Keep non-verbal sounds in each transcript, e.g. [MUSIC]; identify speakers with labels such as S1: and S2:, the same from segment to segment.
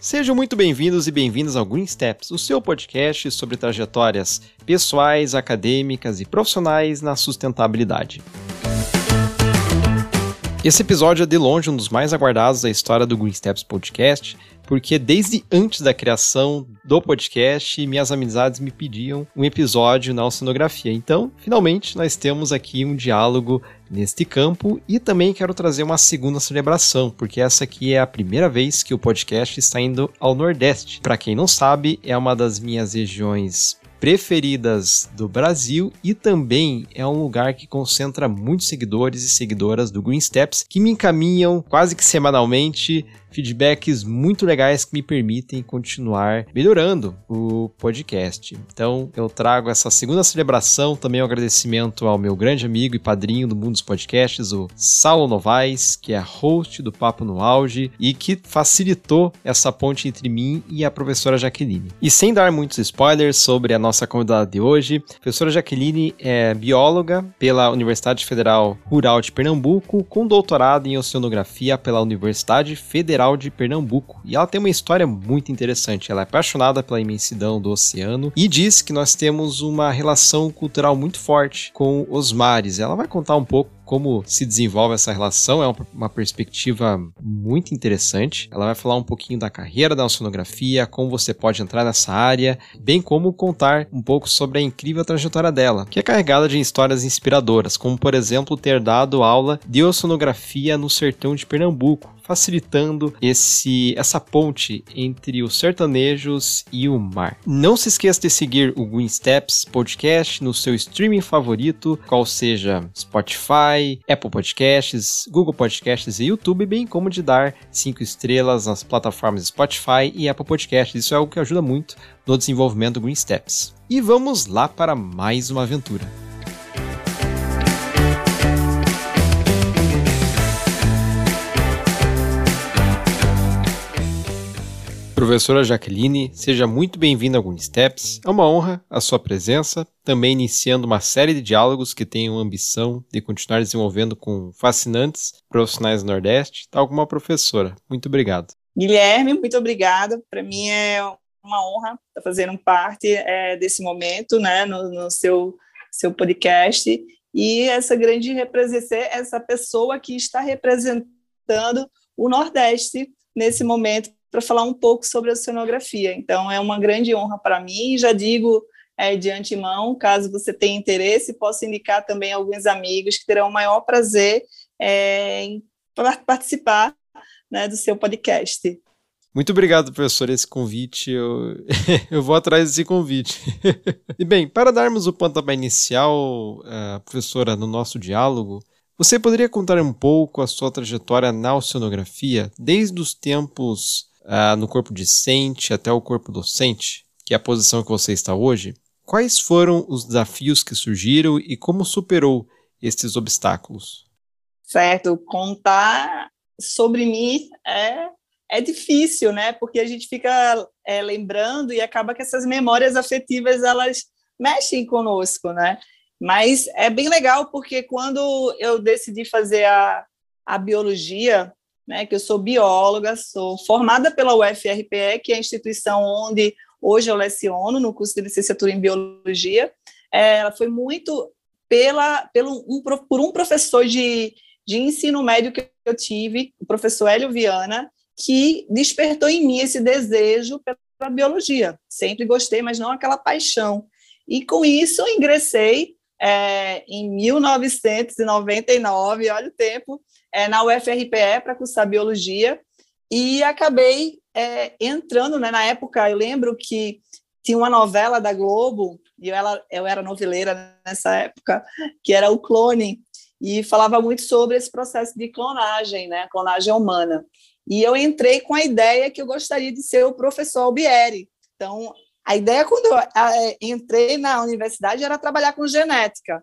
S1: Sejam muito bem-vindos e bem-vindas ao Green Steps, o seu podcast sobre trajetórias pessoais, acadêmicas e profissionais na sustentabilidade. Esse episódio é de longe um dos mais aguardados da história do Green Steps Podcast, porque desde antes da criação do podcast, minhas amizades me pediam um episódio na oceanografia. Então, finalmente, nós temos aqui um diálogo neste campo e também quero trazer uma segunda celebração, porque essa aqui é a primeira vez que o podcast está indo ao Nordeste. Para quem não sabe, é uma das minhas regiões preferidas do Brasil e também é um lugar que concentra muitos seguidores e seguidoras do Green Steps que me encaminham quase que semanalmente feedbacks muito legais que me permitem continuar melhorando o podcast. Então, eu trago essa segunda celebração, também um agradecimento ao meu grande amigo e padrinho do mundo dos podcasts, o Saulo Novaes, que é host do Papo no Auge e que facilitou essa ponte entre mim e a professora Jaqueline. E sem dar muitos spoilers sobre a nossa convidada de hoje, a professora Jaqueline é bióloga pela Universidade Federal Rural de Pernambuco, com doutorado em oceanografia pela Universidade Federal Federal de Pernambuco. E ela tem uma história muito interessante. Ela é apaixonada pela imensidão do oceano e diz que nós temos uma relação cultural muito forte com os mares. Ela vai contar um pouco como se desenvolve essa relação, é uma, perspectiva muito interessante. Ela vai falar um pouquinho da carreira da oceanografia, como você pode entrar nessa área, bem como contar um pouco sobre a incrível trajetória dela, que é carregada de histórias inspiradoras, como por exemplo ter dado aula de oceanografia no sertão de Pernambuco, facilitando esse essa ponte entre os sertanejos e o mar. Não se esqueça de seguir o Green Steps Podcast no seu streaming favorito, qual seja Spotify, Apple Podcasts, Google Podcasts e YouTube, bem como de dar cinco estrelas nas plataformas Spotify e Apple Podcasts. Isso é algo que ajuda muito no desenvolvimento do Green Steps. E vamos lá para mais uma aventura. Professora Jaqueline, seja muito bem-vinda ao Steps. É uma honra a sua presença, também iniciando uma série de diálogos que tenham ambição de continuar desenvolvendo com fascinantes profissionais do Nordeste, tal como a professora. Muito obrigado.
S2: Guilherme, muito obrigada. Para mim é uma honra estar fazendo parte é, desse momento, né, no, no seu seu podcast e essa grande representar essa pessoa que está representando o Nordeste nesse momento para falar um pouco sobre a oceanografia. Então, é uma grande honra para mim. Já digo é, de antemão, caso você tenha interesse, posso indicar também alguns amigos que terão o maior prazer é, em participar né, do seu podcast.
S1: Muito obrigado, professor, esse convite. Eu, [LAUGHS] eu vou atrás desse convite. [LAUGHS] e bem, para darmos o pontapé inicial, uh, professora, no nosso diálogo, você poderia contar um pouco a sua trajetória na oceanografia, desde os tempos uh, no corpo discente até o corpo docente, que é a posição que você está hoje, quais foram os desafios que surgiram e como superou esses obstáculos?
S2: Certo, contar sobre mim é, é difícil, né? Porque a gente fica é, lembrando e acaba que essas memórias afetivas elas mexem conosco, né? Mas é bem legal porque quando eu decidi fazer a, a biologia, né, que eu sou bióloga, sou formada pela UFRPE, que é a instituição onde hoje eu leciono no curso de licenciatura em biologia. É, ela foi muito pela, pelo, um, por um professor de, de ensino médio que eu tive, o professor Hélio Viana, que despertou em mim esse desejo pela biologia. Sempre gostei, mas não aquela paixão. E com isso ingressei é, em 1999, olha o tempo, é, na UFRPE para cursar biologia e acabei é, entrando, né, na época, eu lembro que tinha uma novela da Globo, e eu, ela, eu era noveleira nessa época, que era o Clone, e falava muito sobre esse processo de clonagem, né, clonagem humana. E eu entrei com a ideia que eu gostaria de ser o professor Albieri. Então, a ideia quando eu entrei na universidade era trabalhar com genética.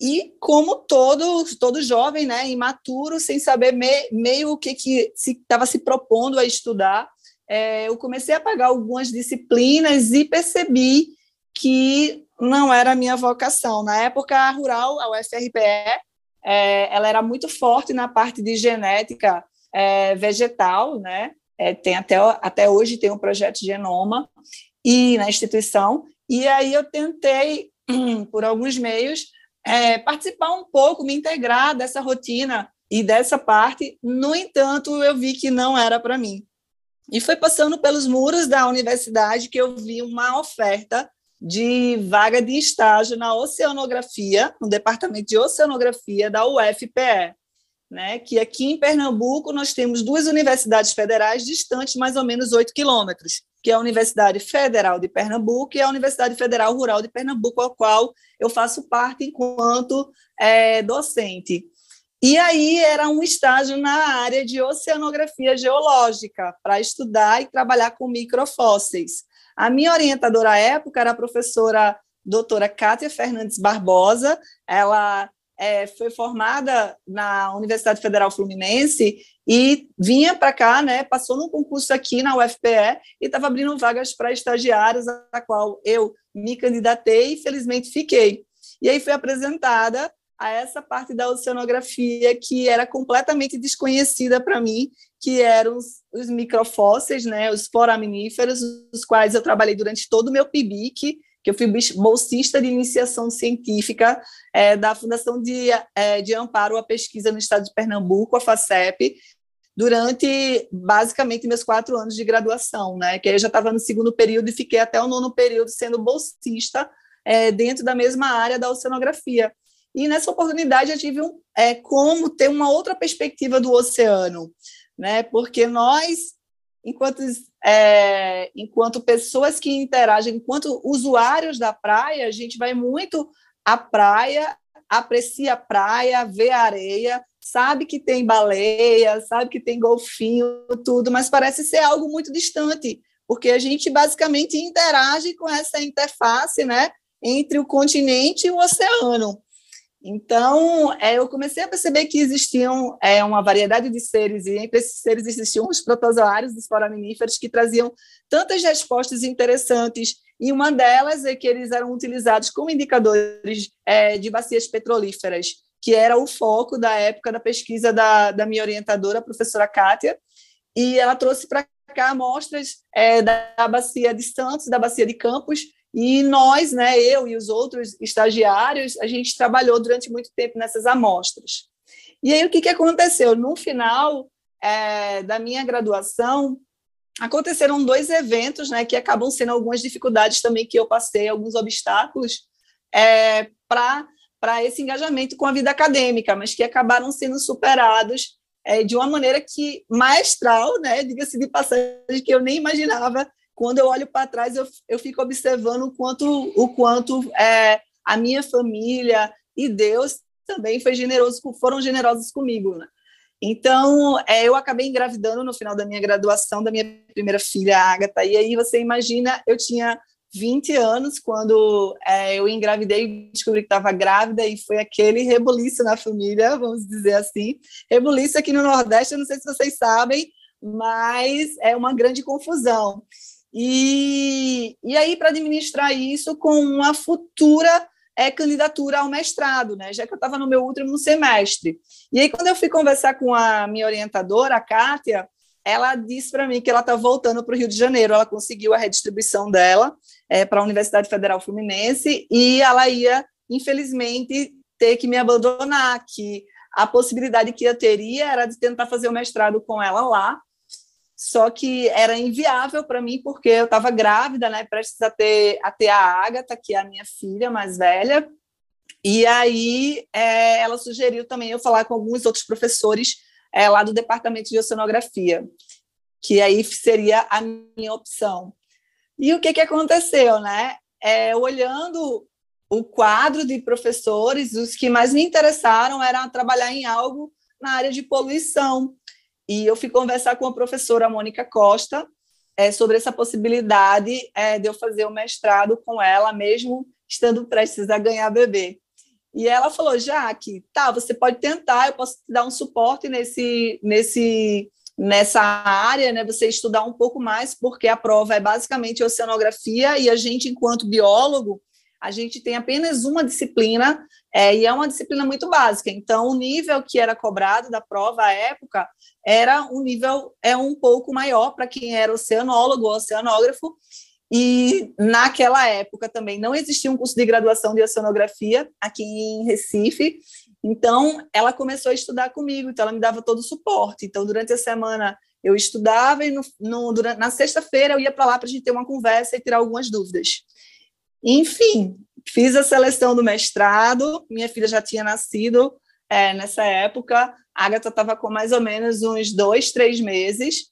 S2: E como todo, todo jovem, né, imaturo, sem saber me, meio o que, que estava se, se, propondo a estudar, é, eu comecei a pagar algumas disciplinas e percebi que não era a minha vocação. Na época, rural, a UFRPE, é, ela era muito forte na parte de genética é, vegetal, né? É, tem até, até hoje tem um projeto de genoma e na instituição, e aí eu tentei, [CLEARS THROAT] por alguns meios, é, participar um pouco, me integrar dessa rotina e dessa parte, no entanto, eu vi que não era para mim. E foi passando pelos muros da universidade que eu vi uma oferta de vaga de estágio na oceanografia, no departamento de oceanografia da UFPE, né? Que aqui em Pernambuco nós temos duas universidades federais distantes mais ou menos 8 quilômetros, que é a Universidade Federal de Pernambuco e a Universidade Federal Rural de Pernambuco, a qual eu faço parte enquanto é, docente. E aí era um estágio na área de oceanografia geológica, para estudar e trabalhar com microfósseis. A minha orientadora à época era a professora doutora Kátia Fernandes Barbosa, ela é, foi formada na Universidade Federal Fluminense e vinha para cá, né, passou num concurso aqui na UFPE e estava abrindo vagas para estagiários, a qual eu me candidatei e felizmente fiquei. E aí foi apresentada a essa parte da oceanografia que era completamente desconhecida para mim, que eram os, os, microfósseis, né, os foraminíferos, os quais eu trabalhei durante todo o meu PIBIC, que eu fui bolsista de iniciação científica é, da Fundação de, é, de Amparo à Pesquisa no Estado de Pernambuco, a FACEP, durante basicamente meus quatro anos de graduação, né? Que aí eu já estava no segundo período e fiquei até o nono período sendo bolsista é, dentro da mesma área da oceanografia. E nessa oportunidade eu tive um, é, como ter uma outra perspectiva do oceano, né? Porque nós, enquanto, é, enquanto pessoas que interagem, enquanto usuários da praia, a gente vai muito à praia, aprecia a praia, vê a areia, sabe que tem baleia, sabe que tem golfinho, tudo, mas parece ser algo muito distante, porque a gente basicamente interage com essa interface, né, entre o continente e o oceano. Então, é, eu comecei a perceber que existiam é, uma variedade de seres, e entre esses seres existiam os protozoários, os foraminíferos, que traziam tantas respostas interessantes, e uma delas é que eles eram utilizados como indicadores é, de bacias petrolíferas, que era o foco da época da pesquisa da, da minha orientadora, a professora Kátia, e ela trouxe para cá amostras é, da bacia de Santos, da bacia de Campos, e nós, né, eu e os outros estagiários, a gente trabalhou durante muito tempo nessas amostras. E aí o que, que aconteceu? No final é, da minha graduação, aconteceram dois eventos, né, que acabam sendo algumas dificuldades também que eu passei, alguns obstáculos é, para esse engajamento com a vida acadêmica, mas que acabaram sendo superados é, de uma maneira que maestral, né, diga-se de passagem, que eu nem imaginava quando eu olho para trás, eu, eu fico observando o quanto, o quanto é, a minha família e Deus também foi generoso, foram generosos comigo. Né? Então, é, eu acabei engravidando no final da minha graduação da minha primeira filha, Agatha. E aí você imagina, eu tinha 20 anos quando é, eu engravidei descobri que estava grávida e foi aquele rebuliço na família, vamos dizer assim. Rebuliço aqui no Nordeste, eu não sei se vocês sabem, mas é uma grande confusão. E, e aí, para administrar isso com uma futura é, candidatura ao mestrado, né? já que eu estava no meu último semestre. E aí, quando eu fui conversar com a minha orientadora, a Kátia, ela disse para mim que ela está voltando para o Rio de Janeiro, ela conseguiu a redistribuição dela é, para a Universidade Federal Fluminense e ela ia, infelizmente, ter que me abandonar, que a possibilidade que eu teria era de tentar fazer o mestrado com ela lá, só que era inviável para mim porque eu estava grávida, né, prestes a ter, a ter a Agatha, que é a minha filha mais velha, e aí é, ela sugeriu também eu falar com alguns outros professores é, lá do departamento de oceanografia, que aí seria a minha opção. E o que, que aconteceu, né? É, olhando o quadro de professores, os que mais me interessaram era trabalhar em algo na área de poluição, e eu fui conversar com a professora Mônica Costa é, sobre essa possibilidade é, de eu fazer o mestrado com ela, mesmo estando prestes a ganhar bebê. E ela falou, Jaque, tá, você pode tentar, eu posso te dar um suporte nesse, nesse nessa área, né, você estudar um pouco mais, porque a prova é basicamente oceanografia e a gente, enquanto biólogo, a gente tem apenas uma disciplina é, e é uma disciplina muito básica. Então, o nível que era cobrado da prova à época era um nível é um pouco maior para quem era oceanólogo ou oceanógrafo. E naquela época também não existia um curso de graduação de oceanografia aqui em Recife. Então, ela começou a estudar comigo, então ela me dava todo o suporte. Então, durante a semana eu estudava e no, no, durante, na sexta-feira eu ia para lá para a gente ter uma conversa e tirar algumas dúvidas. Enfim, fiz a seleção do mestrado, minha filha já tinha nascido é, nessa época, a Agatha estava com mais ou menos uns dois, três meses,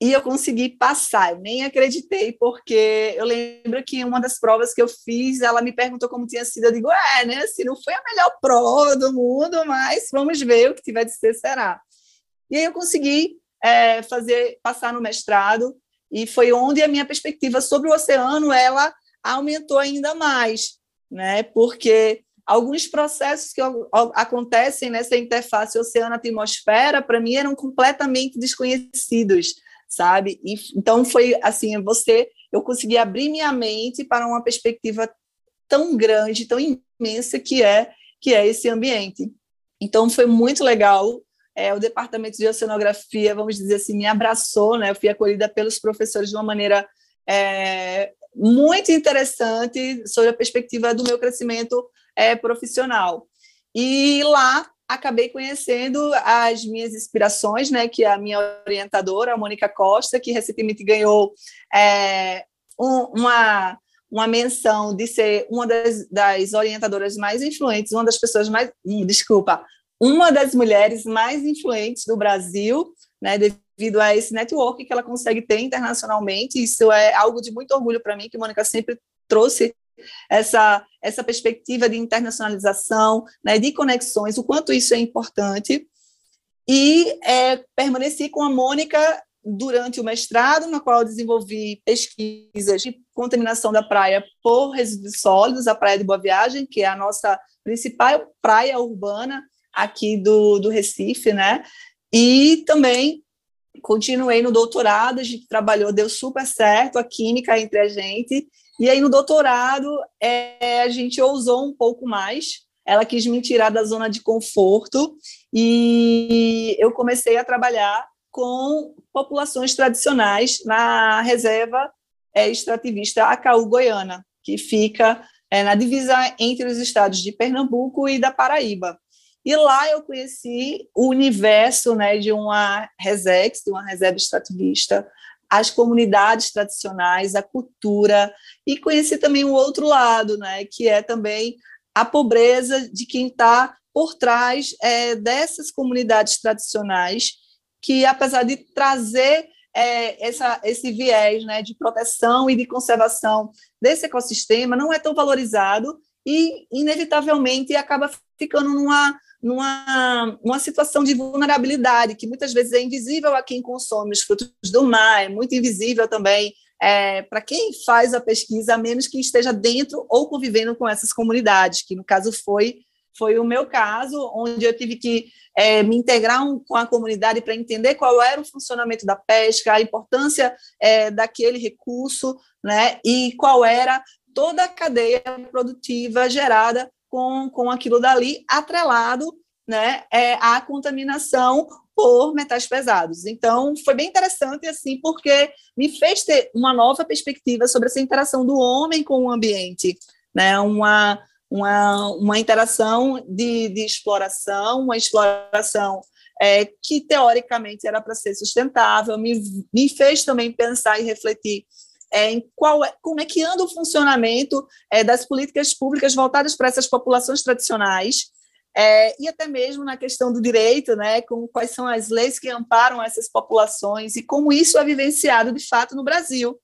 S2: e eu consegui passar. Eu nem acreditei, porque eu lembro que uma das provas que eu fiz, ela me perguntou como tinha sido. Eu digo, é, né? Assim, não foi a melhor prova do mundo, mas vamos ver o que tiver de ser será. E aí eu consegui é, fazer passar no mestrado e foi onde a minha perspectiva sobre o oceano ela aumentou ainda mais, né? Porque alguns processos que acontecem nessa interface oceano-atmosfera, para mim, eram completamente desconhecidos, sabe? E, então, foi assim, você, eu consegui abrir minha mente para uma perspectiva tão grande, tão imensa que é, que é esse ambiente. Então, foi muito legal. É, o departamento de oceanografia, vamos dizer assim, me abraçou, né? Eu fui acolhida pelos professores de uma maneira é, muito interessante sobre a perspectiva do meu crescimento é, profissional. E lá acabei conhecendo as minhas inspirações, né, que é a minha orientadora, a Mônica Costa, que recentemente ganhou é, um, uma, uma menção de ser uma das, das, orientadoras mais influentes, uma das pessoas mais, desculpa, uma das mulheres mais influentes do Brasil, né, a esse network que ela consegue ter internacionalmente. Isso é algo de muito orgulho para mim, que Mônica sempre trouxe essa, essa perspectiva de internacionalização, né, de conexões, o quanto isso é importante. E é, permaneci com a Mônica durante o mestrado, na qual desenvolvi pesquisas de contaminação da praia por resíduos sólidos, a Praia de Boa Viagem, que é a nossa principal praia urbana aqui do, do Recife, né? E também continuei no doutorado, a gente trabalhou, deu super certo a química entre a gente, e aí no doutorado é, a gente ousou um pouco mais, ela quis me tirar da zona de conforto, e eu comecei a trabalhar com populações tradicionais na reserva é, extrativista Acaú Goiana, que fica é, na divisa entre os estados de Pernambuco e da Paraíba. E lá eu conheci o universo né, de uma resex, de uma reserva extrativista, as comunidades tradicionais, a cultura, e conheci também o outro lado, né, que é também a pobreza de quem está por trás é, dessas comunidades tradicionais, que apesar de trazer é, essa, esse viés né, de proteção e de conservação desse ecossistema, não é tão valorizado e, inevitavelmente, acaba ficando numa numa, numa situação de vulnerabilidade, que muitas vezes é invisível a quem consome os frutos do mar, é muito invisível também é, para quem faz a pesquisa, a menos que esteja dentro ou convivendo com essas comunidades, que no caso foi foi o meu caso, onde eu tive que é, me integrar um, com a comunidade para entender qual era o funcionamento da pesca, a importância é, daquele recurso, né, e qual era toda a cadeia produtiva gerada com, com aquilo dali atrelado né, é, à contaminação por metais pesados. Então, foi bem interessante, assim, porque me fez ter uma nova perspectiva sobre essa interação do homem com o ambiente, né, uma, uma, uma interação de, de exploração, uma exploração é, que, teoricamente, era para ser sustentável, me, me fez também pensar e refletir é, em qual é, como é que anda o funcionamento é, das políticas públicas voltadas para essas populações tradicionais, é, e até mesmo na questão do direito, né, com quais são as leis que amparam essas populações e como isso é vivenciado de fato no Brasil,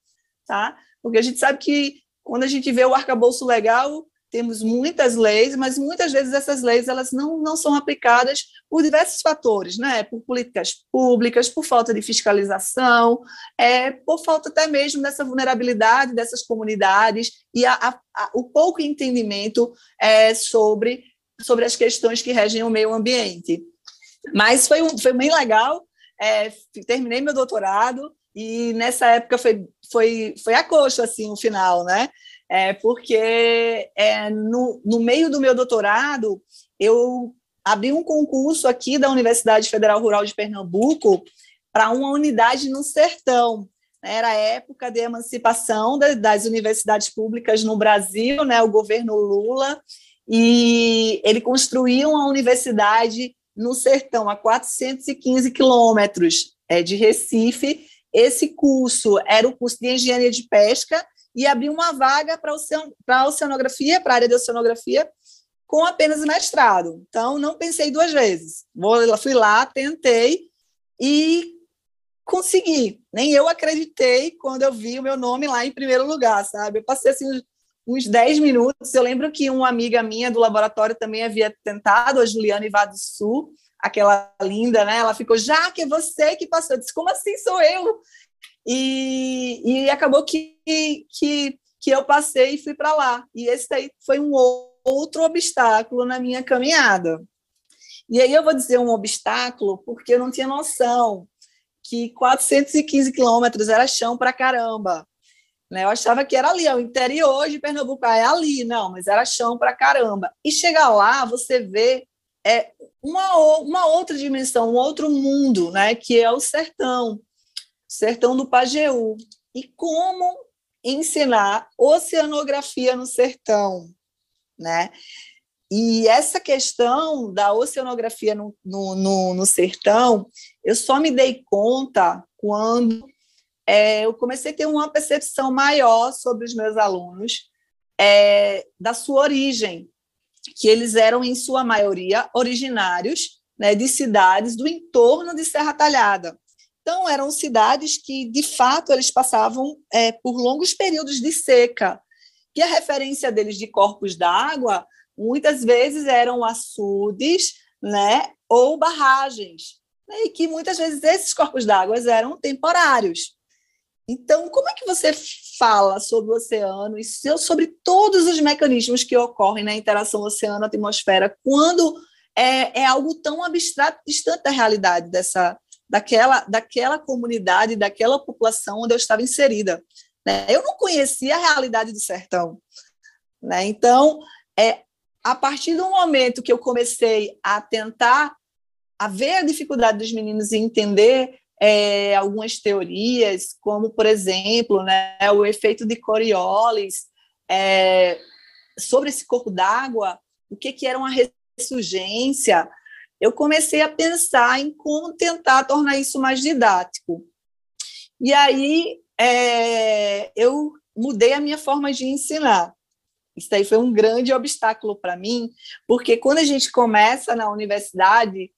S2: tá? Porque a gente sabe que quando a gente vê o arcabouço legal, temos muitas leis, mas muitas vezes essas leis elas não, não são aplicadas por diversos fatores, né? por políticas públicas, por falta de fiscalização, é, por falta até mesmo dessa vulnerabilidade dessas comunidades e a, a, a, o pouco entendimento é, sobre, sobre as questões que regem o meio ambiente. Mas foi, um, foi bem legal, é, terminei meu doutorado e nessa época foi, foi, foi a coxa, assim, o final, né? É, porque é, no, no meio do meu doutorado, eu abri um concurso aqui da Universidade Federal Rural de Pernambuco para uma unidade no sertão. Era a época de emancipação das universidades públicas no Brasil, né, o governo Lula, e ele construiu uma universidade no sertão, a 415 quilômetros é, de Recife. Esse curso era o curso de engenharia de pesca e abriu uma vaga para a oceanografia, para a área de oceanografia, com apenas mestrado. Então, não pensei duas vezes. Fui lá, tentei e consegui. Nem eu acreditei quando eu vi o meu nome lá em primeiro lugar, sabe? Eu passei assim uns 10 minutos. Eu lembro que uma amiga minha do laboratório também havia tentado, a Juliana Ivado Sul, aquela linda, né? Ela ficou, já que é você que passou. Eu disse, como assim sou eu? E, e acabou que, que, que eu passei e fui para lá. E esse daí foi um outro obstáculo na minha caminhada. E aí eu vou dizer um obstáculo porque eu não tinha noção que 415 quilômetros era chão para caramba. Né? Eu achava que era ali, o interior de Pernambuco, ah, é ali, não, mas era chão para caramba. E chegar lá, você vê é, uma, uma outra dimensão, um outro mundo, né? que é o sertão, sertão do Pajeú. E como ensinar oceanografia no sertão, né? E essa questão da oceanografia no, no, no, no sertão, eu só me dei conta quando é, eu comecei a ter uma percepção maior sobre os meus alunos, é, da sua origem, que eles eram, em sua maioria, originários né, de cidades do entorno de Serra Talhada. Então, eram cidades que, de fato, eles passavam é, por longos períodos de seca, que a referência deles de corpos d'água, muitas vezes, eram açudes né, ou barragens, né, e que, muitas vezes, esses corpos d'água eram temporários. Então, como é que você fala sobre o oceano e sobre todos os mecanismos que ocorrem na interação oceano-atmosfera quando é, é, algo tão abstrato, distante da realidade dessa, daquela, daquela comunidade, daquela população onde eu estava inserida? Né? Eu não conhecia a realidade do sertão. Né? Então, é, a partir do momento que eu comecei a tentar a ver a dificuldade dos meninos e entender é, algumas teorias, como, por exemplo, né, o efeito de Coriolis é, sobre esse corpo d'água, o que, que era uma ressurgência, eu comecei a pensar em como tentar tornar isso mais didático. E aí é, eu mudei a minha forma de ensinar. Isso aí foi um grande obstáculo para mim, porque quando a gente começa na universidade,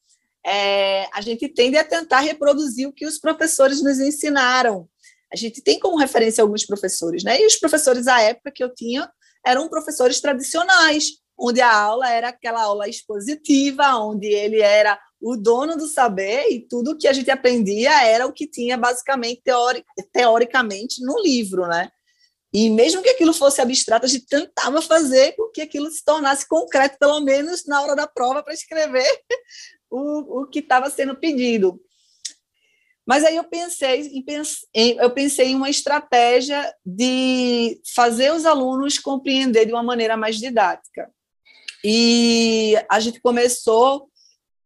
S2: é, a gente tende a tentar reproduzir o que os professores nos ensinaram. A gente tem como referência alguns professores, né? E os professores à época que eu tinha eram professores tradicionais, onde a aula era aquela aula expositiva, onde ele era o dono do saber e tudo que a gente aprendia era o que tinha basicamente teoric, teoricamente no livro, né? E mesmo que aquilo fosse abstrato, a gente tentava fazer com que aquilo se tornasse concreto, pelo menos na hora da prova, para escrever [LAUGHS] o, o que estava sendo pedido. Mas aí eu pensei, em, eu pensei em uma estratégia de fazer os alunos compreender de uma maneira mais didática. E a gente começou,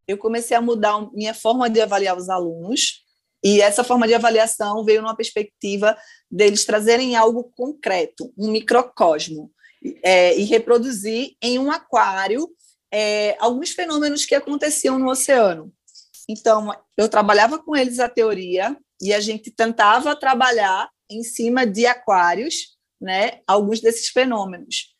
S2: eu comecei a mudar minha forma de avaliar os alunos, e essa forma de avaliação veio numa perspectiva deles trazerem algo concreto, um microcosmo, é, e reproduzir em um aquário é, alguns fenômenos que aconteciam no oceano. Então, eu trabalhava com eles a teoria e a gente tentava trabalhar em cima de aquários, né, alguns desses fenômenos.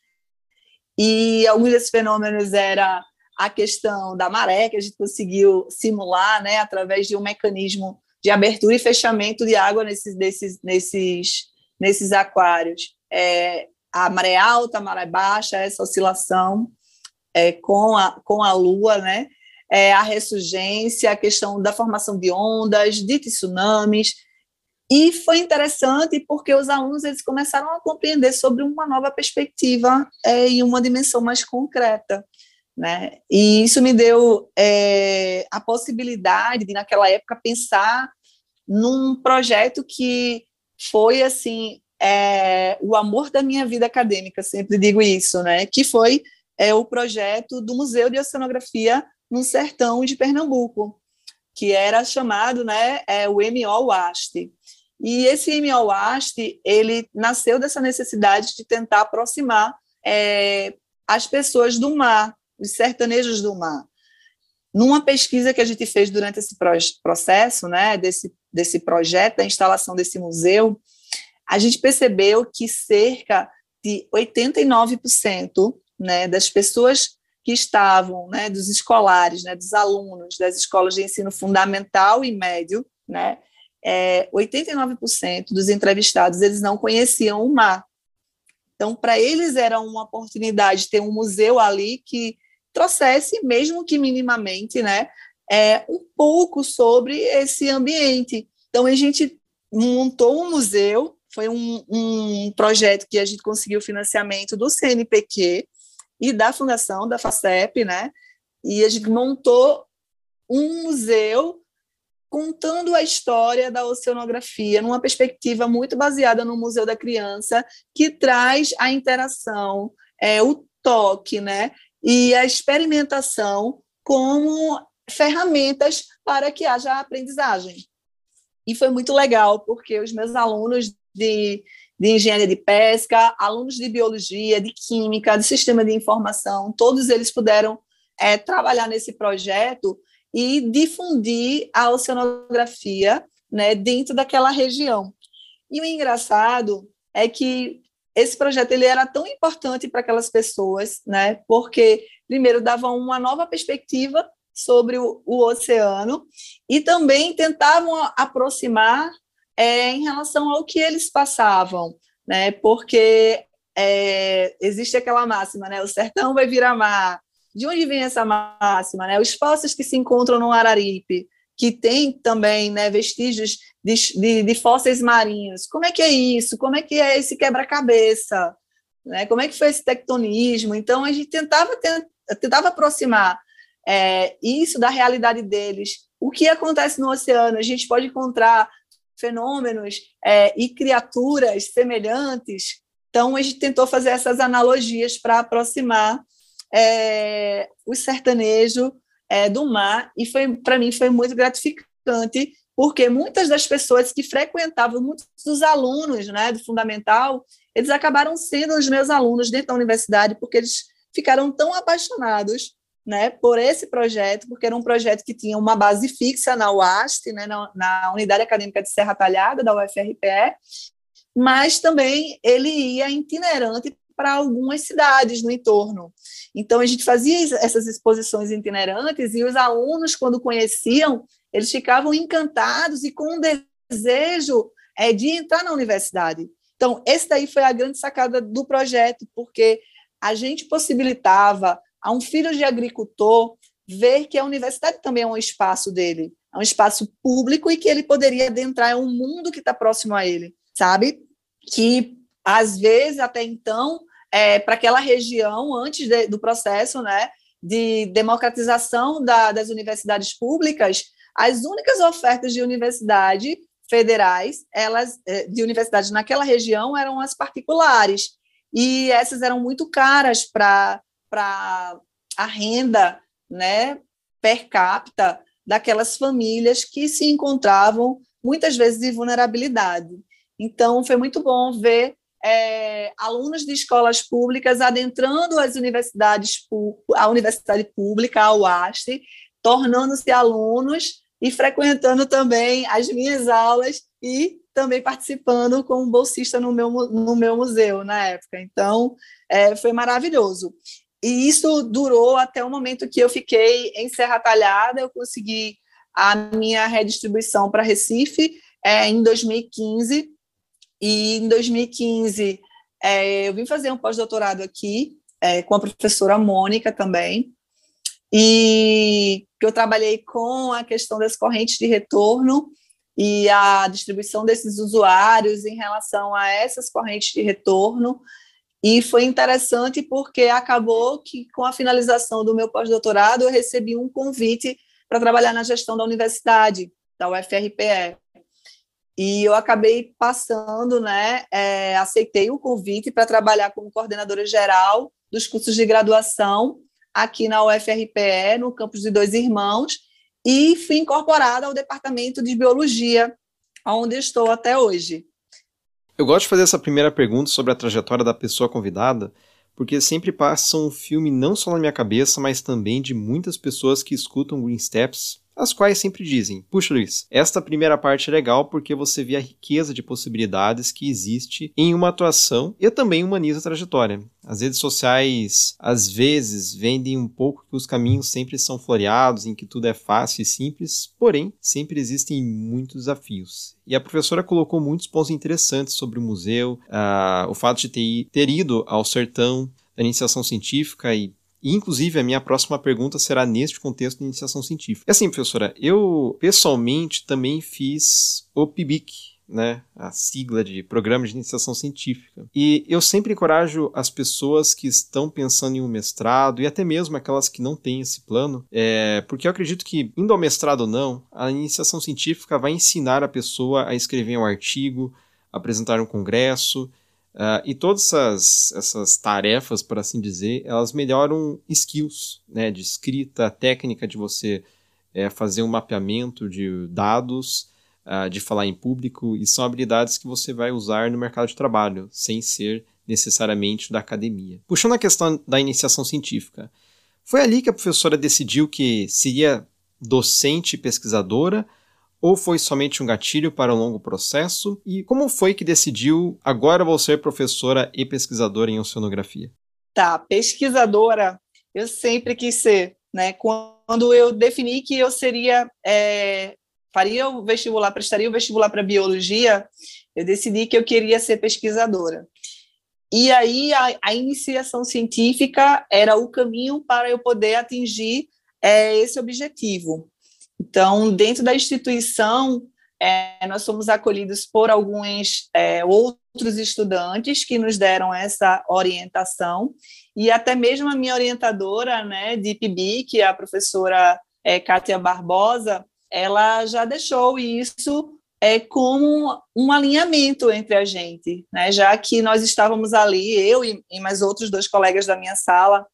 S2: E alguns desses fenômenos era a questão da maré, que a gente conseguiu simular, né, através de um mecanismo de abertura e fechamento de água nesses, nesses, nesses, nesses aquários. É, a maré alta, a maré baixa, essa oscilação é, com, a, com a Lua, né? É, a ressurgência, a questão da formação de ondas, de tsunamis. E foi interessante porque os alunos eles começaram a compreender sobre uma nova perspectiva é, e uma dimensão mais concreta. né? E isso me deu é, a possibilidade de, naquela época, pensar num projeto que foi, assim, é, o amor da minha vida acadêmica, sempre digo isso, né? Que foi é, o projeto do Museu de Oceanografia no Sertão de Pernambuco, que era chamado, né, é, o MO WAST. E esse MO WAST, ele nasceu dessa necessidade de tentar aproximar é, as pessoas do mar, os sertanejos do mar. Numa pesquisa que a gente fez durante esse processo, né, desse, desse projeto, da instalação desse museu, a gente percebeu que cerca de 89% né, das pessoas que estavam, né, dos escolares, né, dos alunos das escolas de ensino fundamental e médio, né, é, 89% dos entrevistados eles não conheciam o mar. Então, para eles era uma oportunidade de ter um museu ali que trouxesse, mesmo que minimamente, né, é, um pouco sobre esse ambiente. Então, a gente montou um museu, foi um, um projeto que a gente conseguiu financiamento do CNPq e da Fundação, da FACEP, né, e a gente montou um museu contando a história da oceanografia numa perspectiva muito baseada no Museu da Criança, que traz a interação, é, o toque, né, e a experimentação como ferramentas para que haja aprendizagem. E foi muito legal, porque os meus alunos de, de engenharia de pesca, alunos de biologia, de química, de sistema de informação, todos eles puderam é, trabalhar nesse projeto e difundir a oceanografia né, dentro daquela região. E o engraçado é que esse projeto ele era tão importante para aquelas pessoas, né? Porque primeiro dava uma nova perspectiva sobre o, o oceano e também tentavam aproximar é, em relação ao que eles passavam, né? Porque é, existe aquela máxima, né? O sertão vai virar mar. De onde vem essa máxima, né? Os fósseis que se encontram no Araripe, que tem também né, vestígios de, de, de, fósseis marinhos. Como é que é isso? Como é que é esse quebra-cabeça? Né? Como é que foi esse tectonismo? Então, a gente tentava, tentava aproximar é, isso da realidade deles. O que acontece no oceano? A gente pode encontrar fenômenos é, e criaturas semelhantes. Então, a gente tentou fazer essas analogias para aproximar é, o sertanejo é, do mar e foi para mim foi muito gratificante porque muitas das pessoas que frequentavam, muitos dos alunos né, do fundamental, eles acabaram sendo os meus alunos dentro da universidade, porque eles ficaram tão apaixonados né, por esse projeto, porque era um projeto que tinha uma base fixa na UAST, né, na, na Unidade Acadêmica de Serra Talhada, da UFRPE, mas também ele ia itinerante para algumas cidades no entorno. Então, a gente fazia essas exposições itinerantes e os alunos, quando conheciam, eles ficavam encantados e com um desejo é, de entrar na universidade. Então, esse daí foi a grande sacada do projeto, porque a gente possibilitava a um filho de agricultor ver que a universidade também é um espaço dele, é um espaço público e que ele poderia adentrar em um mundo que está próximo a ele, sabe? Que, às vezes, até então, é, para aquela região antes de, do processo né, de democratização da, das universidades públicas, as únicas ofertas de universidade federais, elas é, de universidades naquela região eram as particulares e essas eram muito caras para para a renda, né, per capita daquelas famílias que se encontravam muitas vezes em vulnerabilidade. Então foi muito bom ver é, alunos de escolas públicas adentrando as universidades, a universidade pública, a UAST, tornando-se alunos e frequentando também as minhas aulas e também participando como bolsista no meu, no meu museu na época. Então, é, foi maravilhoso. E isso durou até o momento que eu fiquei em Serra Talhada, eu consegui a minha redistribuição para Recife é, em 2015, e em 2015, é, eu vim fazer um pós-doutorado aqui, é, com a professora Mônica também, e que eu trabalhei com a questão das correntes de retorno e a distribuição desses usuários em relação a essas correntes de retorno, E foi interessante porque acabou que, com a finalização do meu pós-doutorado, eu recebi um convite para trabalhar na gestão da universidade, da UFRPE. E eu acabei passando, né, é, aceitei o convite para trabalhar como coordenadora geral dos cursos de graduação aqui na UFRPE, no campus de Dois Irmãos, e fui incorporada ao departamento de biologia, onde estou até hoje.
S1: Eu gosto de fazer essa primeira pergunta sobre a trajetória da pessoa convidada, porque sempre passa um filme não só na minha cabeça, mas também de muitas pessoas que escutam Green Steps as quais sempre dizem: Puxa, Luiz, esta primeira parte é legal porque você vê a riqueza de possibilidades que existe em uma atuação e também humaniza a trajetória. As redes sociais, às vezes, vendem um pouco que os caminhos sempre são floreados, em que tudo é fácil e simples, porém, sempre existem muitos desafios. E a professora colocou muitos pontos interessantes sobre o museu, uh, o fato de ter, ter ido ao sertão da iniciação científica e inclusive, a minha próxima pergunta será neste contexto de iniciação científica. É assim, professora, eu pessoalmente também fiz o PIBIC, né, a sigla de Programa de Iniciação Científica. E eu sempre encorajo as pessoas que estão pensando em um mestrado e até mesmo aquelas que não têm esse plano, é, porque eu acredito que, indo ao mestrado ou não, a iniciação científica vai ensinar a pessoa a escrever um artigo, apresentar um congresso, Uh, e todas essas, essas tarefas, por assim dizer, elas melhoram skills né, de escrita, técnica de você é, fazer um mapeamento de dados, uh, de falar em público, e são habilidades que você vai usar no mercado de trabalho, sem ser necessariamente da academia. Puxando a questão da iniciação científica, foi ali que a professora decidiu que seria docente pesquisadora ou foi somente um gatilho para um longo processo? E como foi que decidiu agora vou ser professora e pesquisadora em oceanografia?
S2: Tá, pesquisadora eu sempre quis ser, né? Quando eu defini que eu seria é, faria o vestibular, prestaria o vestibular para biologia, eu decidi que eu queria ser pesquisadora. E aí a, a iniciação científica era o caminho para eu poder atingir é, esse objetivo. Então, dentro da instituição, é, nós somos acolhidos por alguns é, outros estudantes que nos deram essa orientação, e até mesmo a minha orientadora né, de IPB, que é a professora é, Kátia Barbosa, ela já deixou isso é, como um alinhamento entre a gente, né, já que nós estávamos ali, eu e, e mais outros dois colegas da minha sala,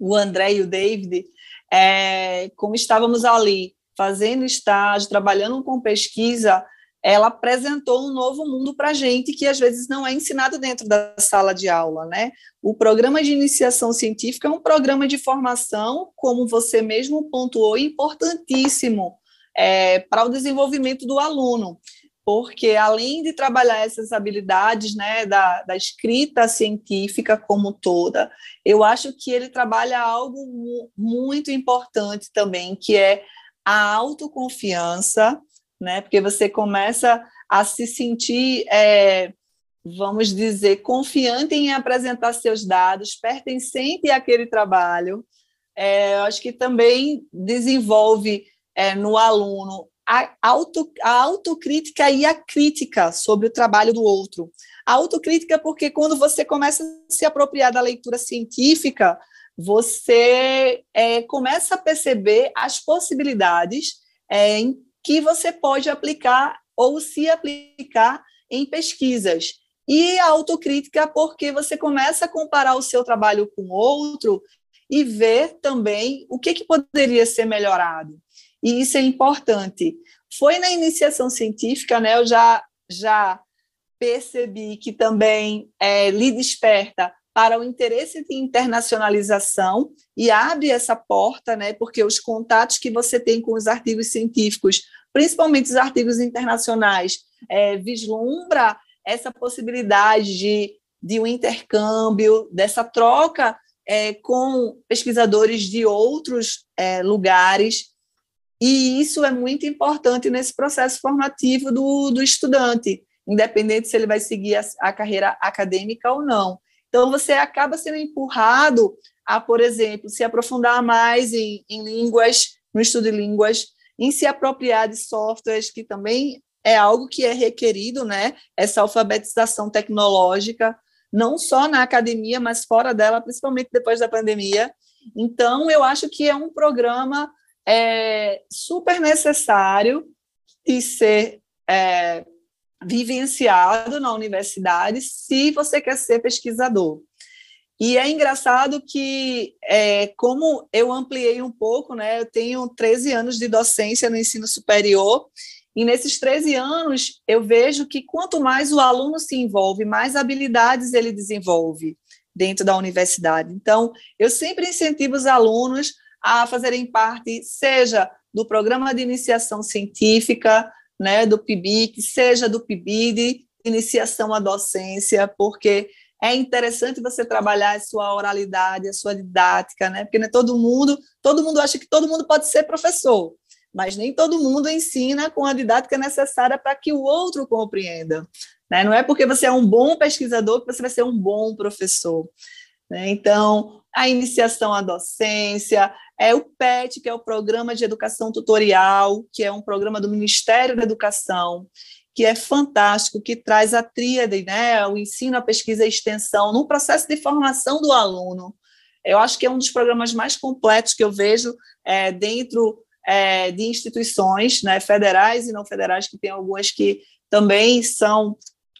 S2: o André e o David, é, como estávamos ali fazendo estágio, trabalhando com pesquisa, ela apresentou um novo mundo para a gente que às vezes não é ensinado dentro da sala de aula, né? O programa de iniciação científica é um programa de formação, como você mesmo pontuou, importantíssimo é, para o desenvolvimento do aluno, porque além de trabalhar essas habilidades, né, da, da escrita científica como toda, eu acho que ele trabalha algo muito importante também, que é a autoconfiança, né? Porque você começa a se sentir, é, vamos dizer, confiante em apresentar seus dados, pertencente àquele trabalho. É, acho que também desenvolve é, no aluno a, auto, a autocrítica e a crítica sobre o trabalho do outro. A autocrítica, porque quando você começa a se apropriar da leitura científica, você é, começa a perceber as possibilidades é, em que você pode aplicar ou se aplicar em pesquisas. E a autocrítica, porque você começa a comparar o seu trabalho com outro e ver também o que, que poderia ser melhorado. E isso é importante. Foi na iniciação científica, né, eu já, já percebi que também é, lhe desperta para o interesse de internacionalização e abre essa porta, né, porque os contatos que você tem com os artigos científicos, principalmente os artigos internacionais, é, vislumbra essa possibilidade de, de um intercâmbio, dessa troca é, com pesquisadores de outros é, lugares, e isso é muito importante nesse processo formativo do, do estudante, independente se ele vai seguir a, a carreira acadêmica ou não. Então, você acaba sendo empurrado a, por exemplo, se aprofundar mais em, em línguas, no estudo de línguas, em se apropriar de softwares, que também é algo que é requerido, né? Essa alfabetização tecnológica. não só na academia, mas fora dela, principalmente depois da pandemia. Então, eu acho que é um programa é, super necessário de ser é, vivenciado na universidade se você quer ser pesquisador. E é engraçado que, é, como eu ampliei um pouco, né, eu tenho 13 anos de docência no ensino superior, e nesses 13 anos eu vejo que quanto mais o aluno se envolve, mais habilidades ele desenvolve dentro da universidade. Então, eu sempre incentivo os alunos a fazerem parte, seja do programa de iniciação científica, né, do PIBIC, seja do PIBID, iniciação à docência, porque é interessante você trabalhar a sua oralidade, a sua didática, né? Porque não é todo mundo, todo mundo acha que todo mundo pode ser professor, mas nem todo mundo ensina com a didática necessária para que o outro compreenda. Né? Não é porque você é um bom pesquisador que você vai ser um bom professor. Né? Então, a iniciação à docência, é o PET, que é o Programa de Educação Tutorial, que é um programa do Ministério da Educação, que é fantástico, que traz a tríade, né, o ensino, a pesquisa e a extensão, no processo de formação do aluno. Eu acho que é um dos programas mais completos que eu vejo é, dentro é, de instituições né, federais e não federais, que tem algumas que também são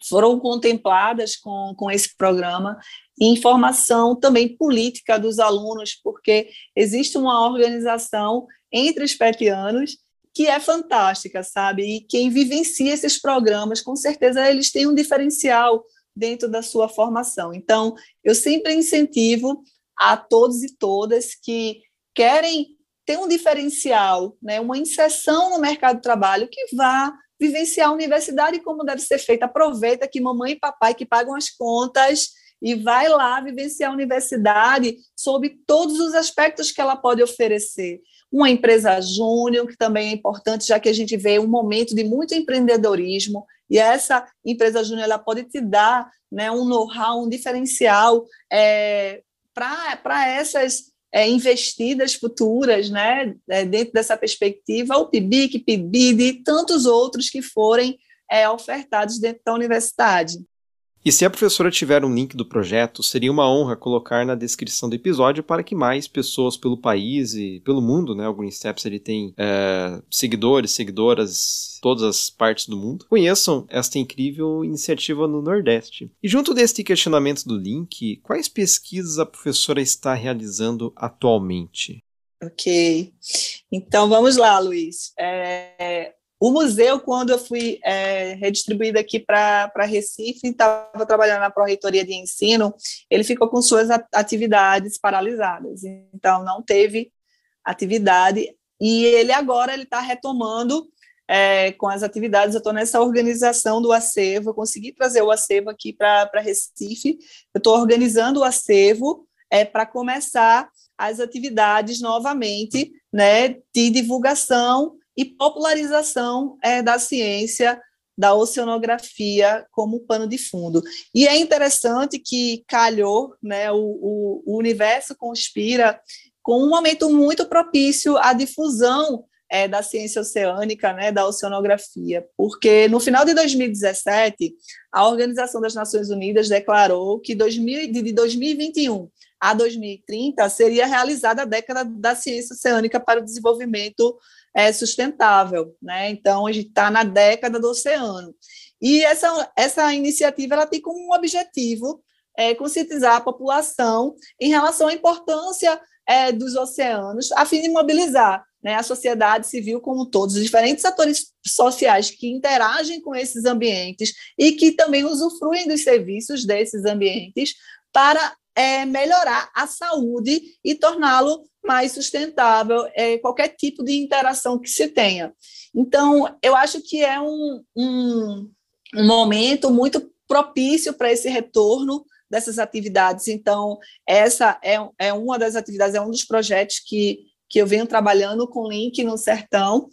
S2: foram contempladas com, com esse programa, e informação também política dos alunos, porque existe uma organização entre os petianos que é fantástica, sabe? E quem vivencia esses programas, com certeza eles têm um diferencial dentro da sua formação. Então, eu sempre incentivo a todos e todas que querem ter um diferencial, né, uma inserção no mercado de trabalho que vá vivenciar a universidade como deve ser feita. Aproveita que mamãe e papai que pagam as contas e vai lá vivenciar a universidade sob todos os aspectos que ela pode oferecer uma empresa júnior, que também é importante, já que a gente vê um momento de muito empreendedorismo, e essa empresa júnior ela pode te dar né, um know-how, um diferencial é, para essas é, investidas futuras, né, é, dentro dessa perspectiva, o PIBIC, PIBID e tantos outros que forem é, ofertados dentro da universidade.
S1: E se a professora tiver um link do projeto, seria uma honra colocar na descrição do episódio para que mais pessoas pelo país e pelo mundo, né? O Green Steps ele tem é, seguidores, seguidoras, todas as partes do mundo, conheçam esta incrível iniciativa no Nordeste. E junto deste questionamento do link, quais pesquisas a professora está realizando atualmente?
S2: Ok. Então vamos lá, Luiz. É, o museu, quando eu fui é, redistribuída aqui para Recife, estava trabalhando na Pró-Reitoria de Ensino, ele ficou com suas atividades paralisadas, então não teve atividade, e ele agora ele está retomando é, com as atividades, eu estou nessa organização do acervo, eu consegui trazer o acervo aqui para Recife, eu estou organizando o acervo é, para começar as atividades novamente, né, de divulgação e popularização é, da ciência da oceanografia como pano de fundo. E é interessante que calhou, né, o, o, o universo conspira com um momento muito propício à difusão é, da ciência oceânica, né, da oceanografia, porque no final de 2017, a Organização das Nações Unidas declarou que 2000, de 2021 a 2030 seria realizada a década da ciência oceânica para o desenvolvimento é, sustentável, né? Então a gente está na década do oceano e essa essa iniciativa ela tem como objetivo é, conscientizar a população em relação à importância é, dos oceanos, a fim de mobilizar né, a sociedade civil como todos, os diferentes atores sociais que interagem com esses ambientes e que também usufruem dos serviços desses ambientes para é, melhorar a saúde e torná-lo mais sustentável, é, qualquer tipo de interação que se tenha. Então, eu acho que é um, um, um momento muito propício para esse retorno dessas atividades. Então, essa é, é uma das atividades, é um dos projetos que, que eu venho trabalhando com Link no Sertão.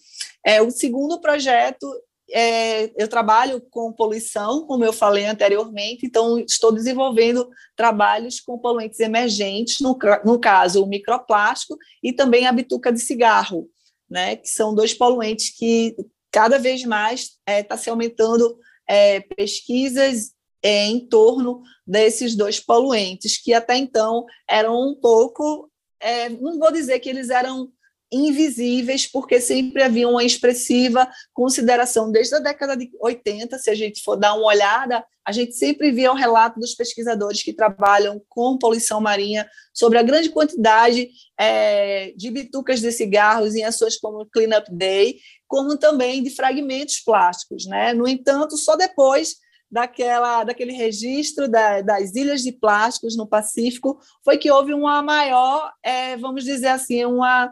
S2: É, o segundo projeto é, eu trabalho com poluição, como eu falei anteriormente, então estou desenvolvendo trabalhos com poluentes emergentes, no, no caso o microplástico e também a bituca de cigarro, né, que são dois poluentes que cada vez mais está é, tá se aumentando é, pesquisas em torno desses dois poluentes, que até então eram um pouco, é, não vou dizer que eles eram invisíveis, porque sempre havia uma expressiva consideração desde a década de 80, se a gente for dar uma olhada, a gente sempre via o relato dos pesquisadores que trabalham com poluição marinha sobre a grande quantidade é, de bitucas de cigarros em ações como Clean Up Day, como também de fragmentos plásticos. Né? No entanto, só depois daquela, daquele registro da, das ilhas de plásticos no Pacífico foi que houve uma maior, é, vamos dizer assim, uma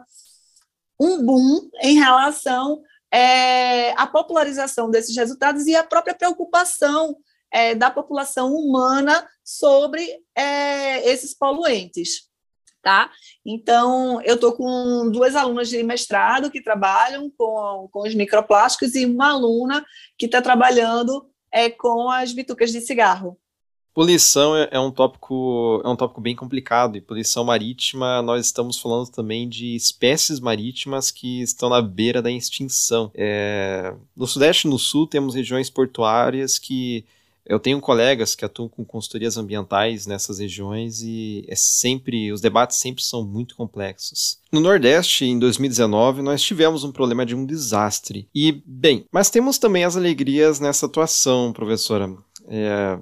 S2: um boom em relação é, à popularização desses resultados e à própria preocupação é, da população humana sobre é, esses poluentes. Tá? Então, eu estou com duas alunas de mestrado que trabalham com, com os microplásticos e uma aluna que está trabalhando é, com as bitucas de cigarro.
S1: Poluição é, é, um tópico é um tópico bem complicado e poluição marítima nós estamos falando também de espécies marítimas que estão na beira da extinção. É, no sudeste e no sul temos regiões portuárias que eu tenho colegas que atuam com consultorias ambientais nessas regiões e é sempre os debates sempre são muito complexos. No Nordeste, em 2019, nós tivemos um problema de um desastre. E bem, mas temos também as alegrias nessa atuação, professora. É,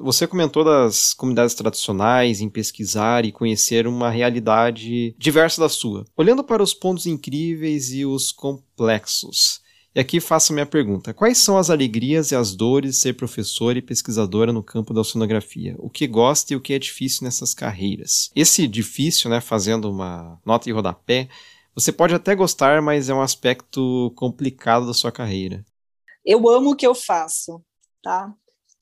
S1: você comentou das comunidades tradicionais em pesquisar e conhecer uma realidade diversa da sua. Olhando para os pontos incríveis e os complexos, e aqui faço minha pergunta: quais são as alegrias e as dores de ser professora e pesquisadora no campo da oceanografia? O que gosta e o que é difícil nessas carreiras? Esse difícil, né, fazendo uma nota de rodapé, você pode até gostar, mas é um aspecto complicado da sua carreira.
S2: Eu amo o que eu faço, tá?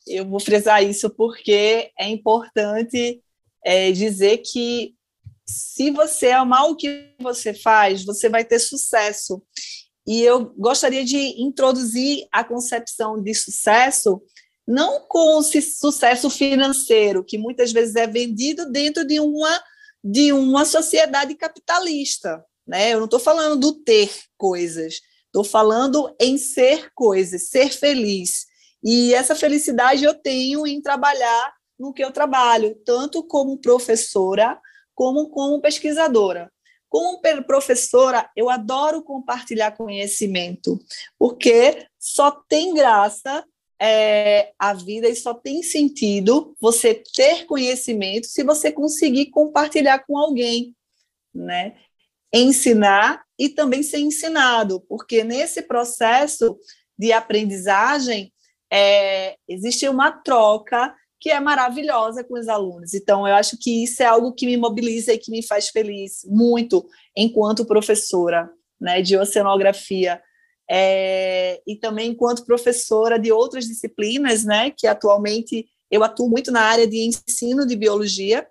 S2: Eu vou frisar isso porque é importante é, dizer que se você amar o que você faz, você vai ter sucesso. E eu gostaria de introduzir a concepção de sucesso não com sucesso financeiro, que muitas vezes é vendido dentro de uma, de uma sociedade capitalista. Né? Eu não estou falando do ter coisas, estou falando em ser coisas, ser feliz. E essa felicidade eu tenho em trabalhar no que eu trabalho, tanto como professora como como pesquisadora. Como professora, eu adoro compartilhar conhecimento, porque só tem graça é, a vida e só tem sentido você ter conhecimento se você conseguir compartilhar com alguém, né? Ensinar e também ser ensinado, porque nesse processo de aprendizagem é, existe uma troca que é maravilhosa com os alunos. Então, eu acho que isso é algo que me mobiliza e que me faz feliz muito enquanto professora né, de oceanografia. É, e também enquanto professora de outras disciplinas, né, que atualmente eu atuo muito na área de ensino de biologia,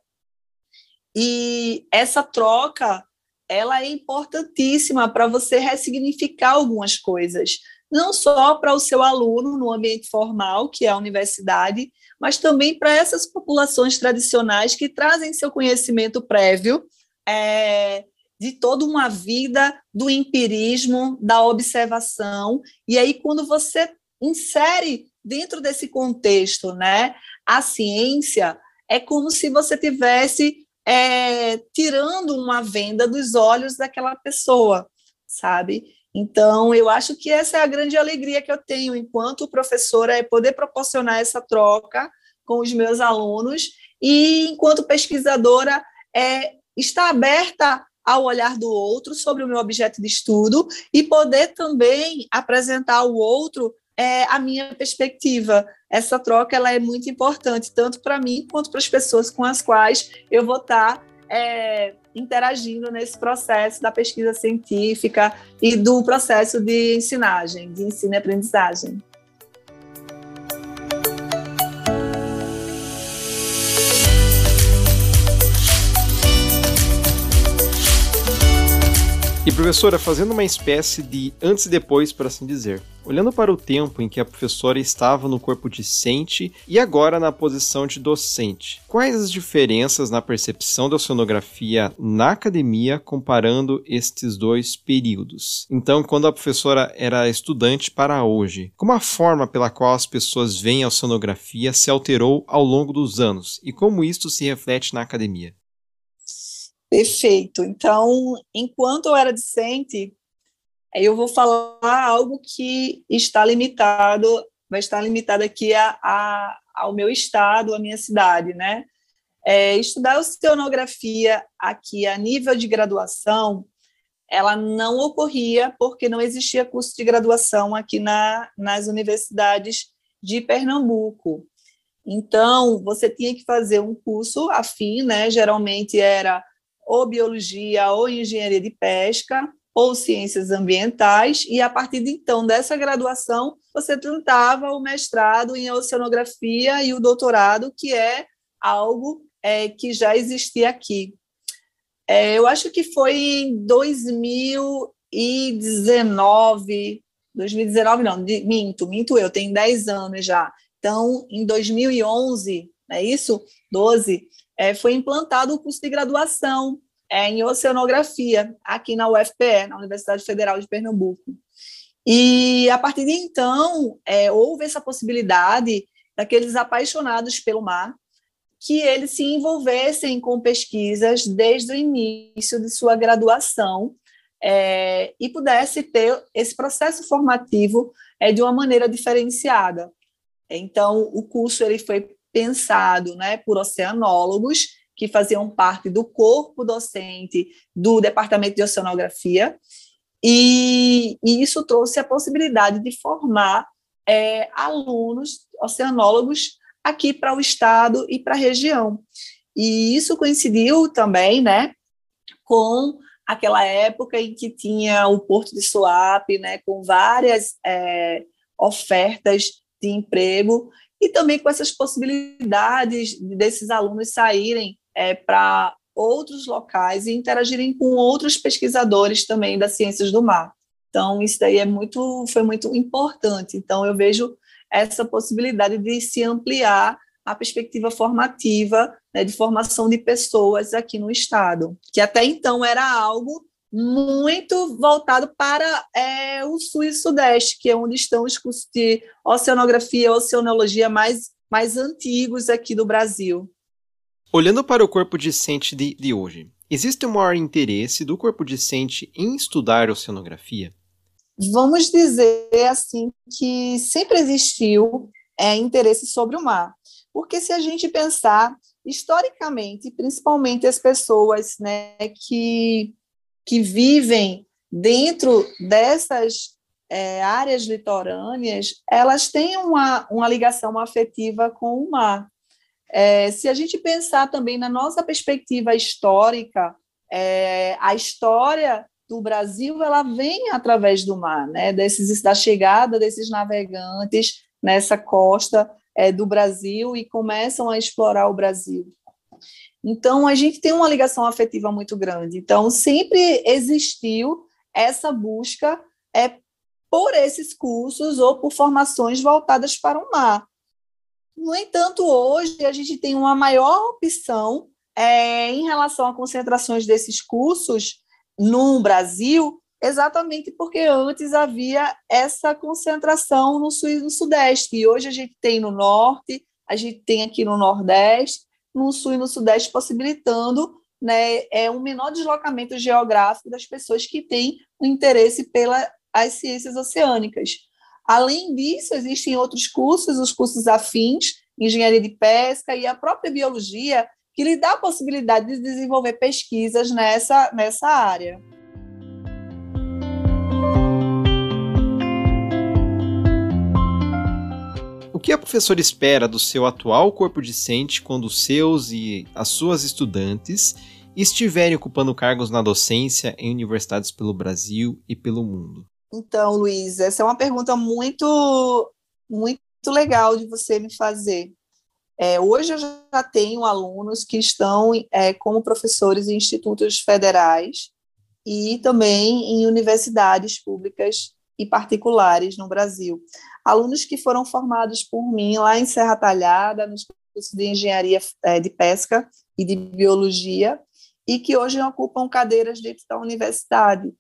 S2: e essa troca ela é importantíssima para você ressignificar algumas coisas não só para o seu aluno no ambiente formal, que é a universidade, mas também para essas populações tradicionais que trazem seu conhecimento prévio é, de toda uma vida do empirismo, da observação. E aí, quando você insere dentro desse contexto né, a ciência, é como se você tivesse é, tirando uma venda dos olhos daquela pessoa, sabe? Então, eu acho que essa é a grande alegria que eu tenho enquanto professora, é poder proporcionar essa troca com os meus alunos e, enquanto pesquisadora, é estar aberta ao olhar do outro sobre o meu objeto de estudo e poder também apresentar ao outro é, a minha perspectiva. Essa troca ela é muito importante, tanto para mim quanto para as pessoas com as quais eu vou estar é, interagindo nesse processo da pesquisa científica e do processo de ensinagem, de ensino e aprendizagem.
S1: E professora, fazendo uma espécie de antes e depois, por assim dizer. Olhando para o tempo em que a professora estava no corpo discente e agora na posição de docente, quais as diferenças na percepção da oceanografia na academia comparando estes dois períodos? Então, quando a professora era estudante para hoje, como a forma pela qual as pessoas veem a oceanografia se alterou ao longo dos anos e como isto se reflete na academia?
S2: Perfeito. Então, enquanto eu era discente, eu vou falar algo que está limitado, vai estar limitado aqui a, a ao meu estado, à minha cidade, né? É, estudar oceanografia aqui a nível de graduação, ela não ocorria porque não existia curso de graduação aqui na, nas universidades de Pernambuco. Então, você tinha que fazer um curso afim, né? Geralmente era ou biologia, ou engenharia de pesca, ou ciências ambientais, e a partir de então dessa graduação, você tentava o mestrado em oceanografia e o doutorado, que é algo é, que já existia aqui. É, eu acho que foi em 2019, 2019 não, minto, minto eu, tenho 10 anos já. Então, em 2011, é isso? 12, é, foi implantado o curso de graduação é, em oceanografia aqui na UFPE, na Universidade Federal de Pernambuco. E a partir de então, é, houve essa possibilidade daqueles apaixonados pelo mar que eles se envolvessem com pesquisas desde o início de sua graduação é, e pudesse ter esse processo formativo é, de uma maneira diferenciada. Então, o curso ele foi pensado né, por oceanólogos que faziam parte do corpo docente do Departamento de Oceanografia, e, e isso trouxe a possibilidade de formar é, alunos oceanólogos aqui para o estado e para a região. E isso coincidiu também né, com aquela época em que tinha o Porto de Suape, né, com várias é, ofertas de emprego, e também com essas possibilidades desses alunos saírem é, para outros locais e interagirem com outros pesquisadores também das ciências do mar. Então, isso daí é muito, foi muito importante. Então, eu vejo essa possibilidade de se ampliar a perspectiva formativa né, de formação de pessoas aqui no Estado, que até então era algo muito voltado para é, o sul e sudeste, que é onde estão os cursos de oceanografia e oceanologia mais, mais antigos aqui do Brasil.
S1: Olhando para o corpo discente de, de hoje, existe um maior interesse do corpo discente em estudar oceanografia?
S2: Vamos dizer assim que sempre existiu é, interesse sobre o mar, porque se a gente pensar historicamente, principalmente as pessoas né, que que vivem dentro dessas é, áreas litorâneas, elas têm uma, uma ligação afetiva com o mar. É, se a gente pensar também na nossa perspectiva histórica, é, a história do Brasil ela vem através do mar, né? Desses, da chegada desses navegantes nessa costa é, do Brasil e começam a explorar o Brasil. Então, a gente tem uma ligação afetiva muito grande. Então, sempre existiu essa busca é, por esses cursos ou por formações voltadas para o mar. No entanto, hoje a gente tem uma maior opção é, em relação a concentrações desses cursos no Brasil, exatamente porque antes havia essa concentração no sul no sudeste, e hoje a gente tem no norte, a gente tem aqui no nordeste, no sul e no sudeste, possibilitando né, é, um menor deslocamento geográfico das pessoas que têm o um interesse pelas ciências oceânicas. Além disso, existem outros cursos, os cursos afins, engenharia de pesca e a própria biologia, que lhe dá a possibilidade de desenvolver pesquisas nessa, nessa área.
S1: Que a professora espera do seu atual corpo discente quando os seus e as suas estudantes estiverem ocupando cargos na docência em universidades pelo Brasil e pelo mundo?
S2: Então, Luiz, essa é uma pergunta muito, muito legal de você me fazer. É, hoje eu já tenho alunos que estão é, como professores em institutos federais, e também em universidades públicas e particulares no Brasil. Alunos que foram formados por mim lá em Serra Talhada, nos cursos de engenharia é, de pesca e de biologia, e que hoje ocupam cadeiras dentro da universidade.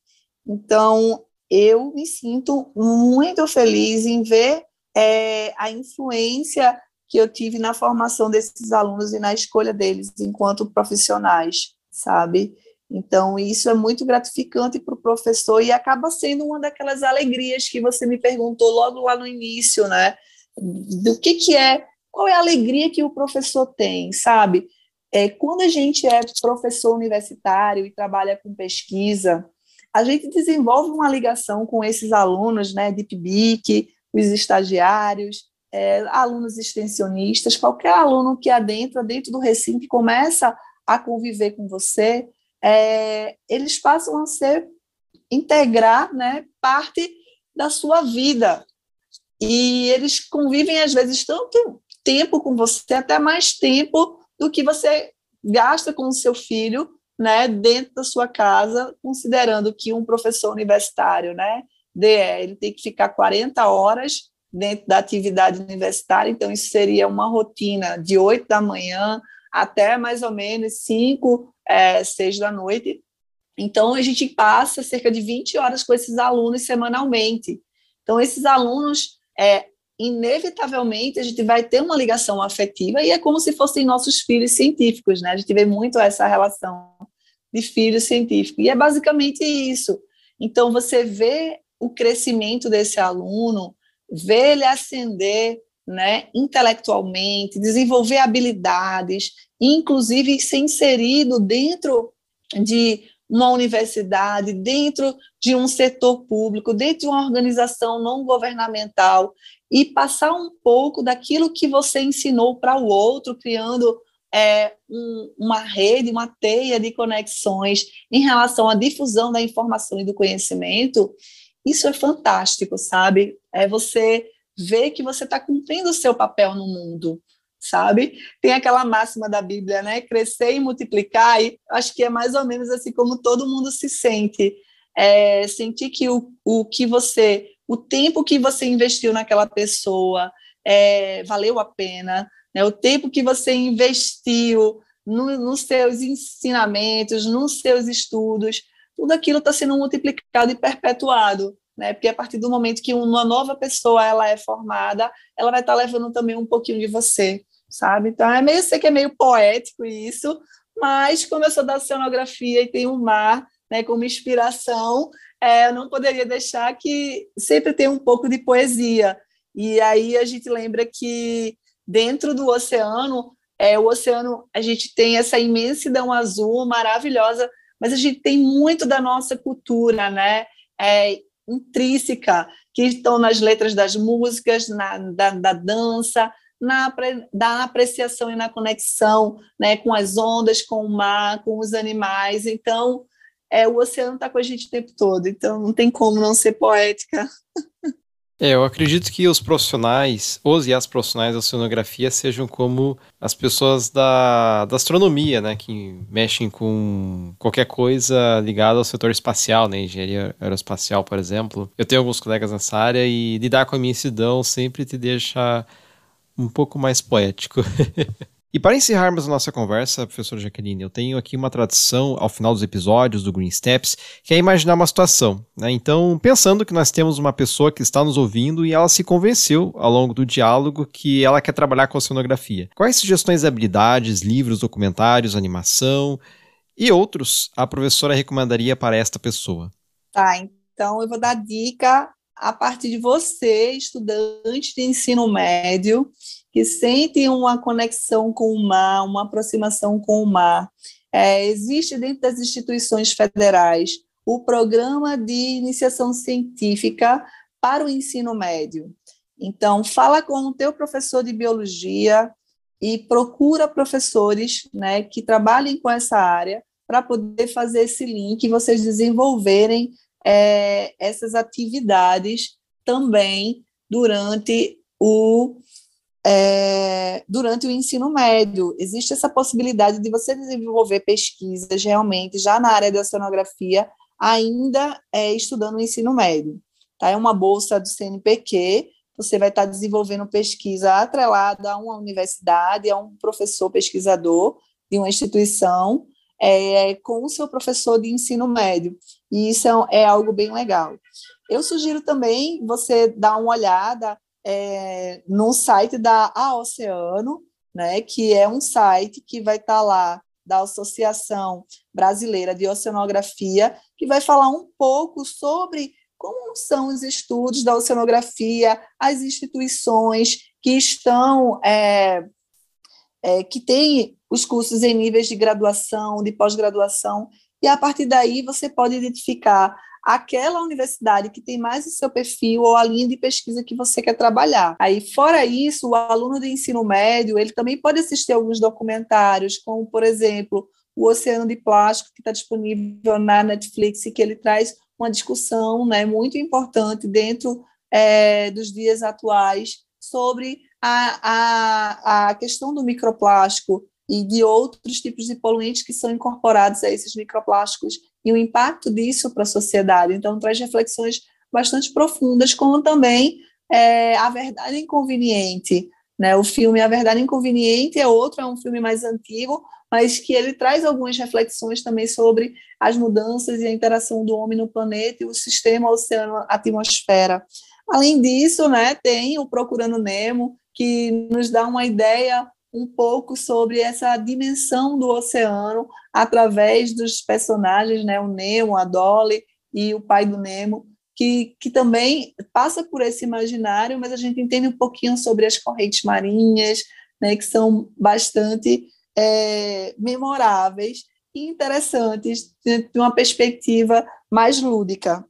S2: Então, eu me sinto muito feliz em ver é, a influência que eu tive na formação desses alunos e na escolha deles enquanto profissionais, sabe? Então, isso é muito gratificante para o professor e acaba sendo uma daquelas alegrias que você me perguntou logo lá no início, né? Do que, que é, qual é a alegria que o professor tem, sabe? É, quando a gente é professor universitário e trabalha com pesquisa, a gente desenvolve uma ligação com esses alunos, né, de os estagiários, é, alunos extensionistas, qualquer aluno que adentra dentro do recinto e começa a conviver com você, é, eles passam a ser integrar né, parte da sua vida. E eles convivem, às vezes, tanto tempo com você, até mais tempo do que você gasta com o seu filho né, dentro da sua casa, considerando que um professor universitário, né, DE, ele tem que ficar 40 horas dentro da atividade universitária, então isso seria uma rotina de 8 da manhã até mais ou menos 5, é, 6 da noite. Então, a gente passa cerca de 20 horas com esses alunos semanalmente. Então, esses alunos, é, inevitavelmente, a gente vai ter uma ligação afetiva e é como se fossem nossos filhos científicos, né? A gente vê muito essa relação de filho científico. E é basicamente isso. Então, você vê o crescimento desse aluno, vê ele ascender né, intelectualmente, desenvolver habilidades, inclusive ser inserido dentro de uma universidade, dentro de um setor público, dentro de uma organização não governamental e passar um pouco daquilo que você ensinou para o outro, criando é, um, uma rede, uma teia de conexões em relação à difusão da informação e do conhecimento, isso é fantástico, sabe? É você ver que você está cumprindo o seu papel no mundo, sabe? Tem aquela máxima da Bíblia, né? Crescer e multiplicar, e acho que é mais ou menos assim como todo mundo se sente. É, sentir que o, o que você, o tempo que você investiu naquela pessoa é, valeu a pena, né? o tempo que você investiu no, nos seus ensinamentos, nos seus estudos, tudo aquilo está sendo multiplicado e perpetuado né? Porque a partir do momento que uma nova pessoa ela é formada, ela vai estar tá levando também um pouquinho de você, sabe? Então é meio sei que é meio poético isso, mas como eu sou da cenografia e tenho o mar, né, como inspiração, é, eu não poderia deixar que sempre tem um pouco de poesia. E aí a gente lembra que dentro do oceano, é, o oceano, a gente tem essa imensidão azul maravilhosa, mas a gente tem muito da nossa cultura, né? É, intrínseca que estão nas letras das músicas, na, da, da dança, na da apreciação e na conexão né, com as ondas, com o mar, com os animais. Então, é, o oceano está com a gente o tempo todo, então não tem como não ser poética. [LAUGHS]
S1: É, eu acredito que os profissionais, os e as profissionais da oceanografia sejam como as pessoas da, da astronomia, né, que mexem com qualquer coisa ligada ao setor espacial, né, engenharia aeroespacial, por exemplo. Eu tenho alguns colegas nessa área e lidar com a imensidão sempre te deixa um pouco mais poético. [LAUGHS] E para encerrarmos a nossa conversa, professor Jaqueline, eu tenho aqui uma tradição ao final dos episódios do Green Steps, que é imaginar uma situação. Né? Então, pensando que nós temos uma pessoa que está nos ouvindo e ela se convenceu ao longo do diálogo que ela quer trabalhar com a oceanografia. Quais sugestões de habilidades, livros, documentários, animação e outros a professora recomendaria para esta pessoa?
S2: Tá, então eu vou dar dica a partir de você, estudante de ensino médio, que sentem uma conexão com o mar, uma aproximação com o mar. É, existe dentro das instituições federais o programa de iniciação científica para o ensino médio. Então, fala com o teu professor de biologia e procura professores né, que trabalhem com essa área para poder fazer esse link e vocês desenvolverem é, essas atividades também durante o é, durante o ensino médio. Existe essa possibilidade de você desenvolver pesquisas realmente já na área da oceanografia ainda é, estudando o ensino médio. Tá? É uma bolsa do CNPq, você vai estar desenvolvendo pesquisa atrelada a uma universidade, a um professor pesquisador de uma instituição, é, com o seu professor de ensino médio. E isso é, é algo bem legal. Eu sugiro também você dar uma olhada é, no site da A Oceano, né, que é um site que vai estar lá da Associação Brasileira de Oceanografia, que vai falar um pouco sobre como são os estudos da oceanografia, as instituições que estão, é, é, que têm os cursos em níveis de graduação, de pós-graduação, e a partir daí você pode identificar aquela universidade que tem mais o seu perfil ou a linha de pesquisa que você quer trabalhar. Aí, fora isso, o aluno de ensino médio, ele também pode assistir alguns documentários, como, por exemplo, o Oceano de Plástico, que está disponível na Netflix, e que ele traz uma discussão né, muito importante dentro é, dos dias atuais sobre a, a, a questão do microplástico e de outros tipos de poluentes que são incorporados a esses microplásticos e o impacto disso para a sociedade. Então, traz reflexões bastante profundas, como também é, A Verdade Inconveniente. Né? O filme A Verdade Inconveniente é outro, é um filme mais antigo, mas que ele traz algumas reflexões também sobre as mudanças e a interação do homem no planeta e o sistema oceano-atmosfera. Além disso, né, tem o Procurando Nemo, que nos dá uma ideia um pouco sobre essa dimensão do oceano através dos personagens, né, o Nemo, a Dolly e o pai do Nemo, que, que também passa por esse imaginário, mas a gente entende um pouquinho sobre as correntes marinhas, né, que são bastante é, memoráveis e interessantes de uma perspectiva mais lúdica.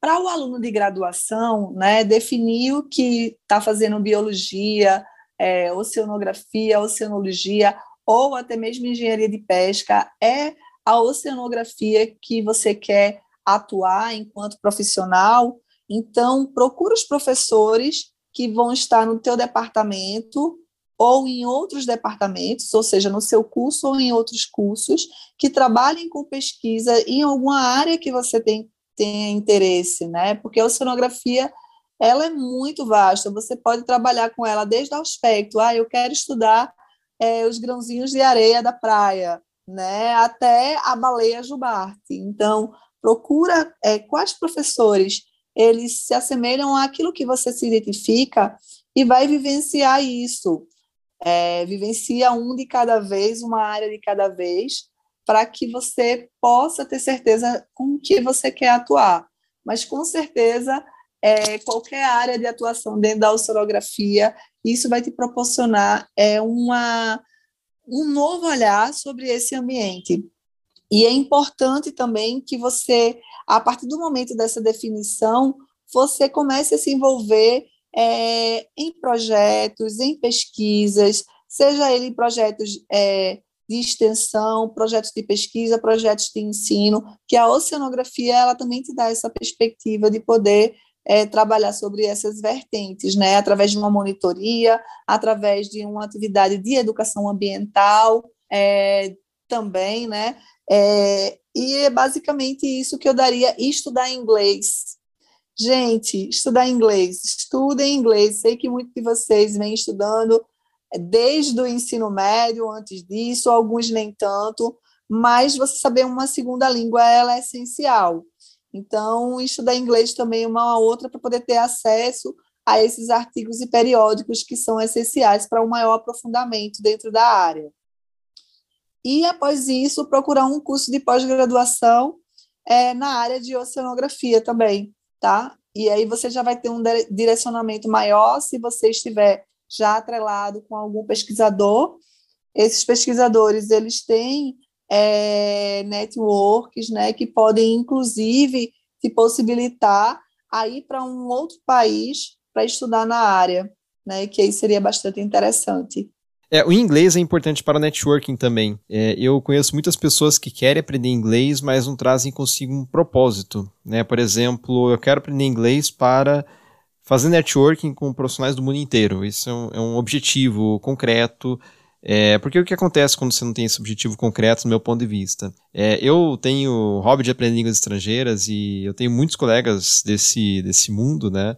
S2: Para o aluno de graduação, né, definir o que está fazendo biologia, é, oceanografia, oceanologia, ou até mesmo engenharia de pesca, é a oceanografia que você quer atuar enquanto profissional. Então, procura os professores que vão estar no teu departamento ou em outros departamentos, ou seja, no seu curso ou em outros cursos, que trabalhem com pesquisa em alguma área que você tem, tenha interesse, né? Porque a oceanografia ela é muito vasta, você pode trabalhar com ela desde o aspecto, ah, eu quero estudar é, os grãozinhos de areia da praia, né, até a baleia jubarte. Então, procura é, quais professores eles se assemelham àquilo que você se identifica e vai vivenciar isso é, vivencia um de cada vez, uma área de cada vez, para que você possa ter certeza com que você quer atuar. Mas, com certeza, é, qualquer área de atuação dentro da oceanografia, isso vai te proporcionar é, uma, um novo olhar sobre esse ambiente. E é importante também que você, a partir do momento dessa definição, você comece a se envolver é, em projetos, em pesquisas, seja ele projetos é, de extensão, projetos de pesquisa, projetos de ensino, que a oceanografia ela também te dá essa perspectiva de poder é, trabalhar sobre essas vertentes, né, através de uma monitoria, através de uma atividade de educação ambiental, é, também, né, é, e é basicamente isso que eu daria, estudar inglês, Gente, estudar inglês, estudem inglês. Sei que muitos de vocês vêm estudando desde o ensino médio, antes disso, alguns nem tanto, mas você saber uma segunda língua ela é essencial. Então, estudar inglês também é uma outra para poder ter acesso a esses artigos e periódicos que são essenciais para um maior aprofundamento dentro da área. E, após isso, procurar um curso de pós-graduação é, na área de oceanografia também, tá? E aí você já vai ter um direcionamento maior se você estiver já atrelado com algum pesquisador. Esses pesquisadores, eles têm é, networks, né, que podem, inclusive, te possibilitar a ir para um outro país para estudar na área, né, que aí seria bastante interessante.
S1: É, o inglês é importante para networking também. É, eu conheço muitas pessoas que querem aprender inglês, mas não trazem consigo um propósito. Né? Por exemplo, eu quero aprender inglês para fazer networking com profissionais do mundo inteiro. Isso é um, é um objetivo concreto. É, porque o que acontece quando você não tem esse objetivo concreto, no meu ponto de vista? É, eu tenho hobby de aprender línguas estrangeiras e eu tenho muitos colegas desse, desse mundo, né?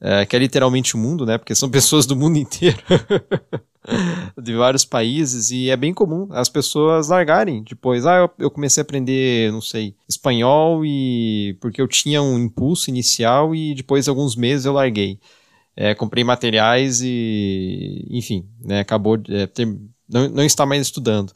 S1: É, que é literalmente o mundo, né? Porque são [LAUGHS] pessoas do mundo inteiro. [LAUGHS] de vários países e é bem comum as pessoas largarem depois. Ah, eu, comecei a aprender, não sei, espanhol e porque eu tinha um impulso inicial e depois de alguns meses eu larguei. É, comprei materiais e, enfim, né, acabou é, ter, não, não está mais estudando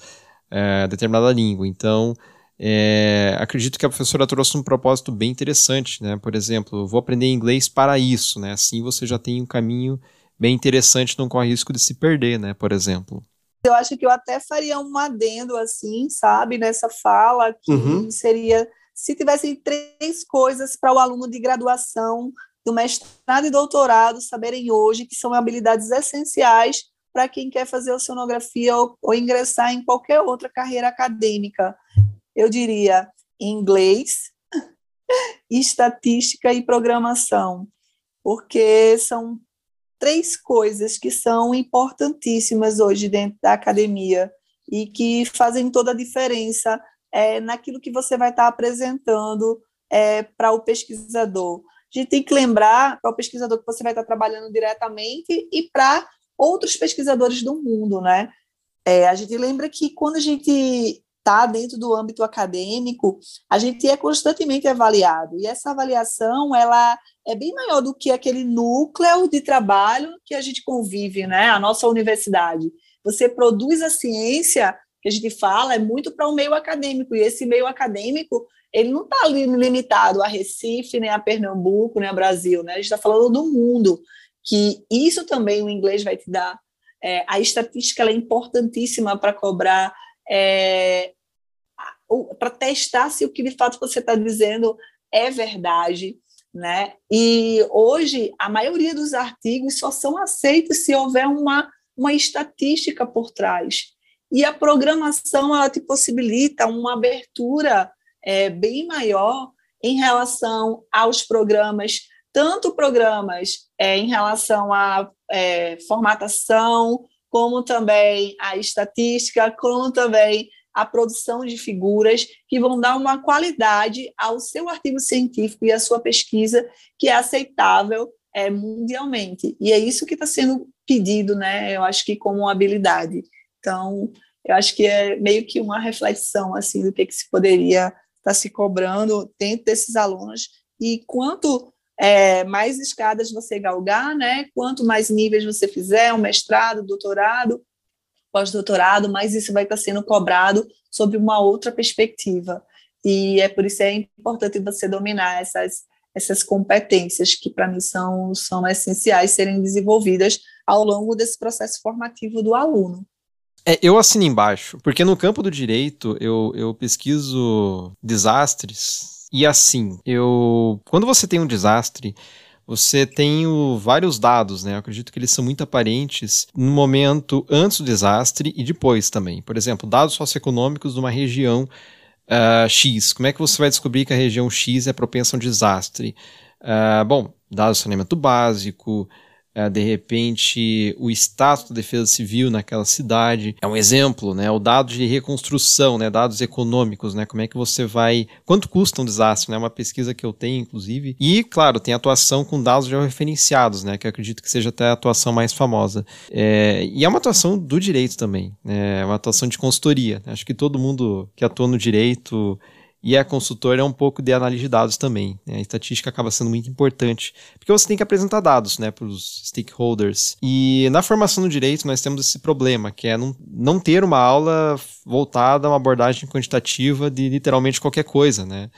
S1: é, determinada língua. Então, é, acredito que a professora trouxe um propósito bem interessante, né? Por exemplo, vou aprender inglês para isso, né? Assim você já tem um caminho bem interessante, não corre risco de se perder, né, por exemplo.
S2: Eu acho que eu até faria um adendo assim, sabe, nessa fala, que uhum. seria se tivessem três coisas para o aluno de graduação, do mestrado e doutorado saberem hoje que são habilidades essenciais para quem quer fazer oceanografia ou, ou ingressar em qualquer outra carreira acadêmica. Eu diria inglês, [LAUGHS] estatística e programação, porque são três coisas que são importantíssimas hoje dentro da academia e que fazem toda a diferença é, naquilo que você vai estar apresentando é, para o pesquisador. A gente tem que lembrar para o pesquisador que você vai estar trabalhando diretamente e para outros pesquisadores do mundo, né? É, a gente lembra que quando a gente está dentro do âmbito acadêmico, a gente é constantemente avaliado. E essa avaliação, ela é bem maior do que aquele núcleo de trabalho que a gente convive, né? A nossa universidade. Você produz a ciência que a gente fala é muito para o meio acadêmico e esse meio acadêmico ele não está limitado a Recife nem a Pernambuco nem a Brasil, né? A gente está falando do mundo que isso também o inglês vai te dar. É, a estatística é importantíssima para cobrar é, para testar se o que de fato você está dizendo é verdade, né? E hoje a maioria dos artigos só são aceitos se houver uma, uma estatística por trás. E a programação ela te possibilita uma abertura é, bem maior em relação aos programas, tanto programas é, em relação à é, formatação, como também a estatística, como também a produção de figuras que vão dar uma qualidade ao seu artigo científico e à sua pesquisa que é aceitável é, mundialmente. E é isso que está sendo pedido, né? Eu acho que como habilidade. Então, eu acho que é meio que uma reflexão assim do que, que se poderia estar tá se cobrando dentro desses alunos e quanto é, mais escadas você galgar, né? Quanto mais níveis você fizer, um mestrado, doutorado, pós-doutorado, mas isso vai estar sendo cobrado sob uma outra perspectiva. E é por isso que é importante você dominar essas, essas competências que, para mim, são, são essenciais serem desenvolvidas ao longo desse processo formativo do aluno.
S1: É, eu assino embaixo, porque no campo do direito eu, eu pesquiso desastres e assim, eu quando você tem um desastre, você tem o, vários dados, né? Eu acredito que eles são muito aparentes no momento antes do desastre e depois também. Por exemplo, dados socioeconômicos de uma região uh, X. Como é que você vai descobrir que a região X é propensa a um desastre? Uh, bom, dados de saneamento básico, de repente o status da defesa civil naquela cidade é um exemplo, né? O dado de reconstrução, né? Dados econômicos, né? Como é que você vai, quanto custa um desastre, né? Uma pesquisa que eu tenho, inclusive. E claro, tem atuação com dados já referenciados, né? Que eu acredito que seja até a atuação mais famosa. É, e é uma atuação do direito também, né? É uma atuação de consultoria. Acho que todo mundo que atua no direito e a consultora é um pouco de análise de dados também. Né? A estatística acaba sendo muito importante, porque você tem que apresentar dados né, para os stakeholders. E na formação do direito nós temos esse problema, que é não, não ter uma aula voltada a uma abordagem quantitativa de literalmente qualquer coisa, né?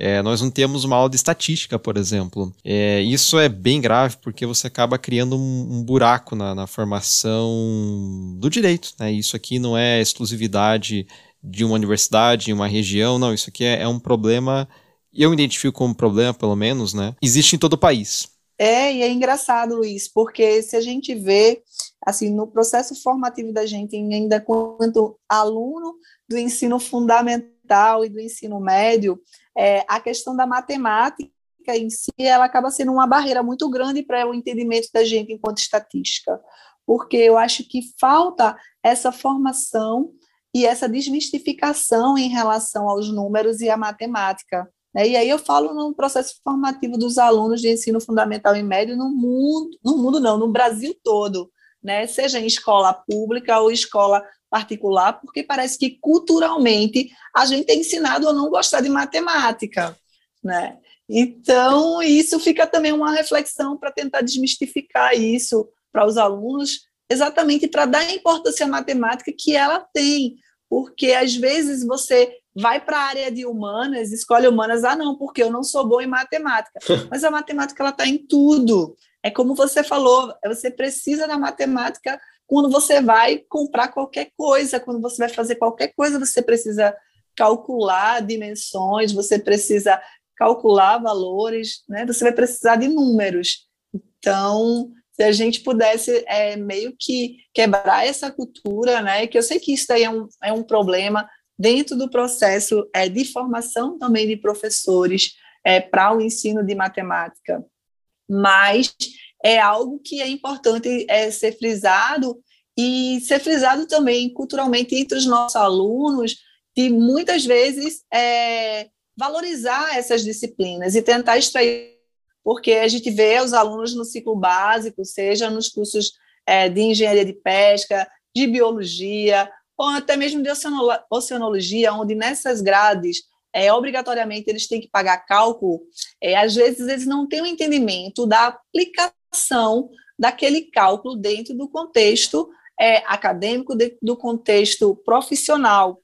S1: É, nós não temos uma aula de estatística, por exemplo. É, isso é bem grave porque você acaba criando um, um buraco na, na, formação do direito. Né? Isso aqui não é exclusividade de uma universidade, em uma região. Não, isso aqui é, é um problema, eu identifico como problema, pelo menos, né? Existe em todo o país.
S2: É, e é engraçado, Luiz, porque se a gente vê, assim, no processo formativo da gente, ainda quanto aluno do ensino fundamental e do ensino médio, é, a questão da matemática em si, ela acaba sendo uma barreira muito grande para o entendimento da gente enquanto estatística, porque eu acho que falta essa formação e essa desmistificação em relação aos números e à matemática. Né? E aí eu falo no processo formativo dos alunos de ensino fundamental e médio no mundo, no mundo não, no Brasil todo, né? seja em escola pública ou escola particular, porque parece que culturalmente a gente é ensinado a não gostar de matemática. Né? Então, isso fica também uma reflexão para tentar desmistificar isso para os alunos, exatamente para dar a importância à matemática que ela tem, porque às vezes você vai para a área de humanas, escolhe humanas, ah não, porque eu não sou bom em matemática, [LAUGHS] mas a matemática ela está em tudo. É como você falou, você precisa da matemática quando você vai comprar qualquer coisa, quando você vai fazer qualquer coisa, você precisa calcular dimensões, você precisa calcular valores, né? Você vai precisar de números. Então, se a gente pudesse é, meio que quebrar essa cultura, né, que eu sei que isso é um, é um problema dentro do processo é, de formação também de professores é, para o ensino de matemática, mas é algo que é importante é, ser frisado e ser frisado também culturalmente entre os nossos alunos, de muitas vezes é, valorizar essas disciplinas e tentar extrair porque a gente vê os alunos no ciclo básico, seja nos cursos é, de engenharia de pesca, de biologia, ou até mesmo de oceanologia, onde nessas grades, é, obrigatoriamente, eles têm que pagar cálculo, é, às vezes eles não têm o um entendimento da aplicação daquele cálculo dentro do contexto é, acadêmico, dentro do contexto profissional.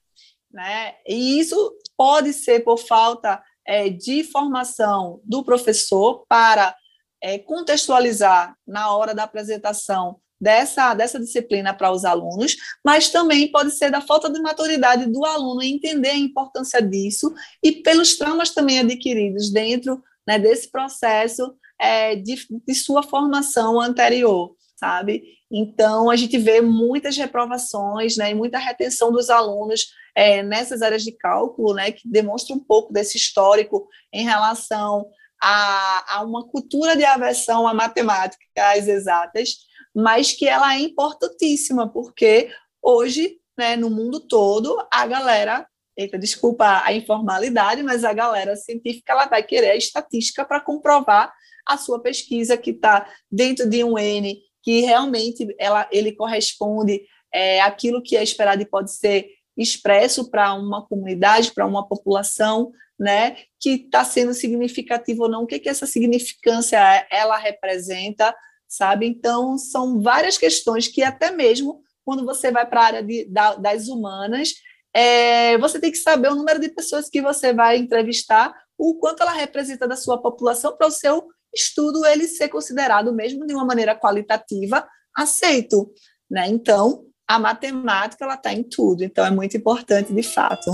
S2: Né? E isso pode ser por falta é, de formação do professor para é, contextualizar na hora da apresentação dessa, dessa disciplina para os alunos, mas também pode ser da falta de maturidade do aluno em entender a importância disso e pelos traumas também adquiridos dentro né, desse processo é, de, de sua formação anterior, sabe? Então, a gente vê muitas reprovações né, e muita retenção dos alunos é, nessas áreas de cálculo, né, que demonstra um pouco desse histórico em relação a, a uma cultura de aversão à matemática, às exatas, mas que ela é importantíssima, porque hoje, né, no mundo todo, a galera Eita, desculpa a informalidade, mas a galera científica ela vai querer a estatística para comprovar a sua pesquisa que está dentro de um N, que realmente ela, ele corresponde é, àquilo que é esperado e pode ser expresso para uma comunidade, para uma população, né, que está sendo significativo ou não, o que, que essa significância ela representa, sabe? Então, são várias questões que até mesmo quando você vai para a área de, da, das humanas, é, você tem que saber o número de pessoas que você vai entrevistar, o quanto ela representa da sua população para o seu estudo ele ser considerado mesmo de uma maneira qualitativa aceito, né? Então, a matemática ela está em tudo, então é muito importante de fato.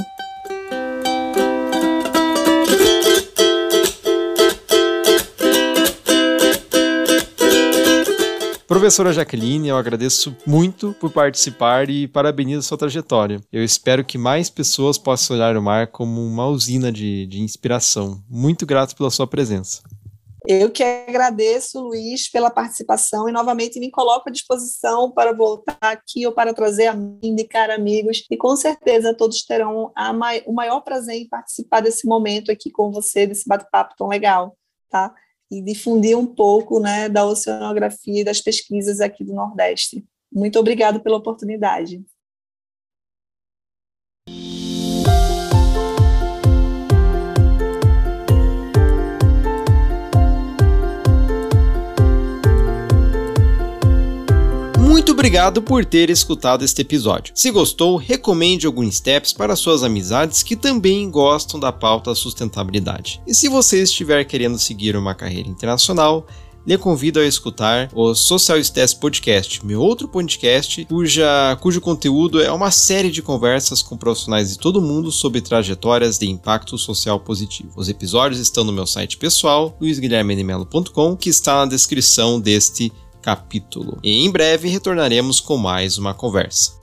S1: Professora Jaqueline, eu agradeço muito por participar e parabenizo sua trajetória. Eu espero que mais pessoas possam olhar o mar como uma usina de, de inspiração. Muito grato pela sua presença.
S2: Eu que agradeço, Luiz, pela participação e novamente me coloco à disposição para voltar aqui ou para trazer a mim, indicar amigos e com certeza todos terão mai o maior prazer em participar desse momento aqui com você, desse bate-papo tão legal, tá? E difundir um pouco, né, da oceanografia e das pesquisas aqui do Nordeste. Muito obrigado pela oportunidade.
S1: Muito obrigado por ter escutado este episódio. Se gostou, recomende alguns steps para suas amizades que também gostam da pauta sustentabilidade. E se você estiver querendo seguir uma carreira internacional, lhe convido a escutar o Social Steps Podcast, meu outro podcast, cuja, cujo conteúdo é uma série de conversas com profissionais de todo mundo sobre trajetórias de impacto social positivo. Os episódios estão no meu site pessoal, luisguilhermenemelo.com, que está na descrição deste capítulo. E em breve retornaremos com mais uma conversa.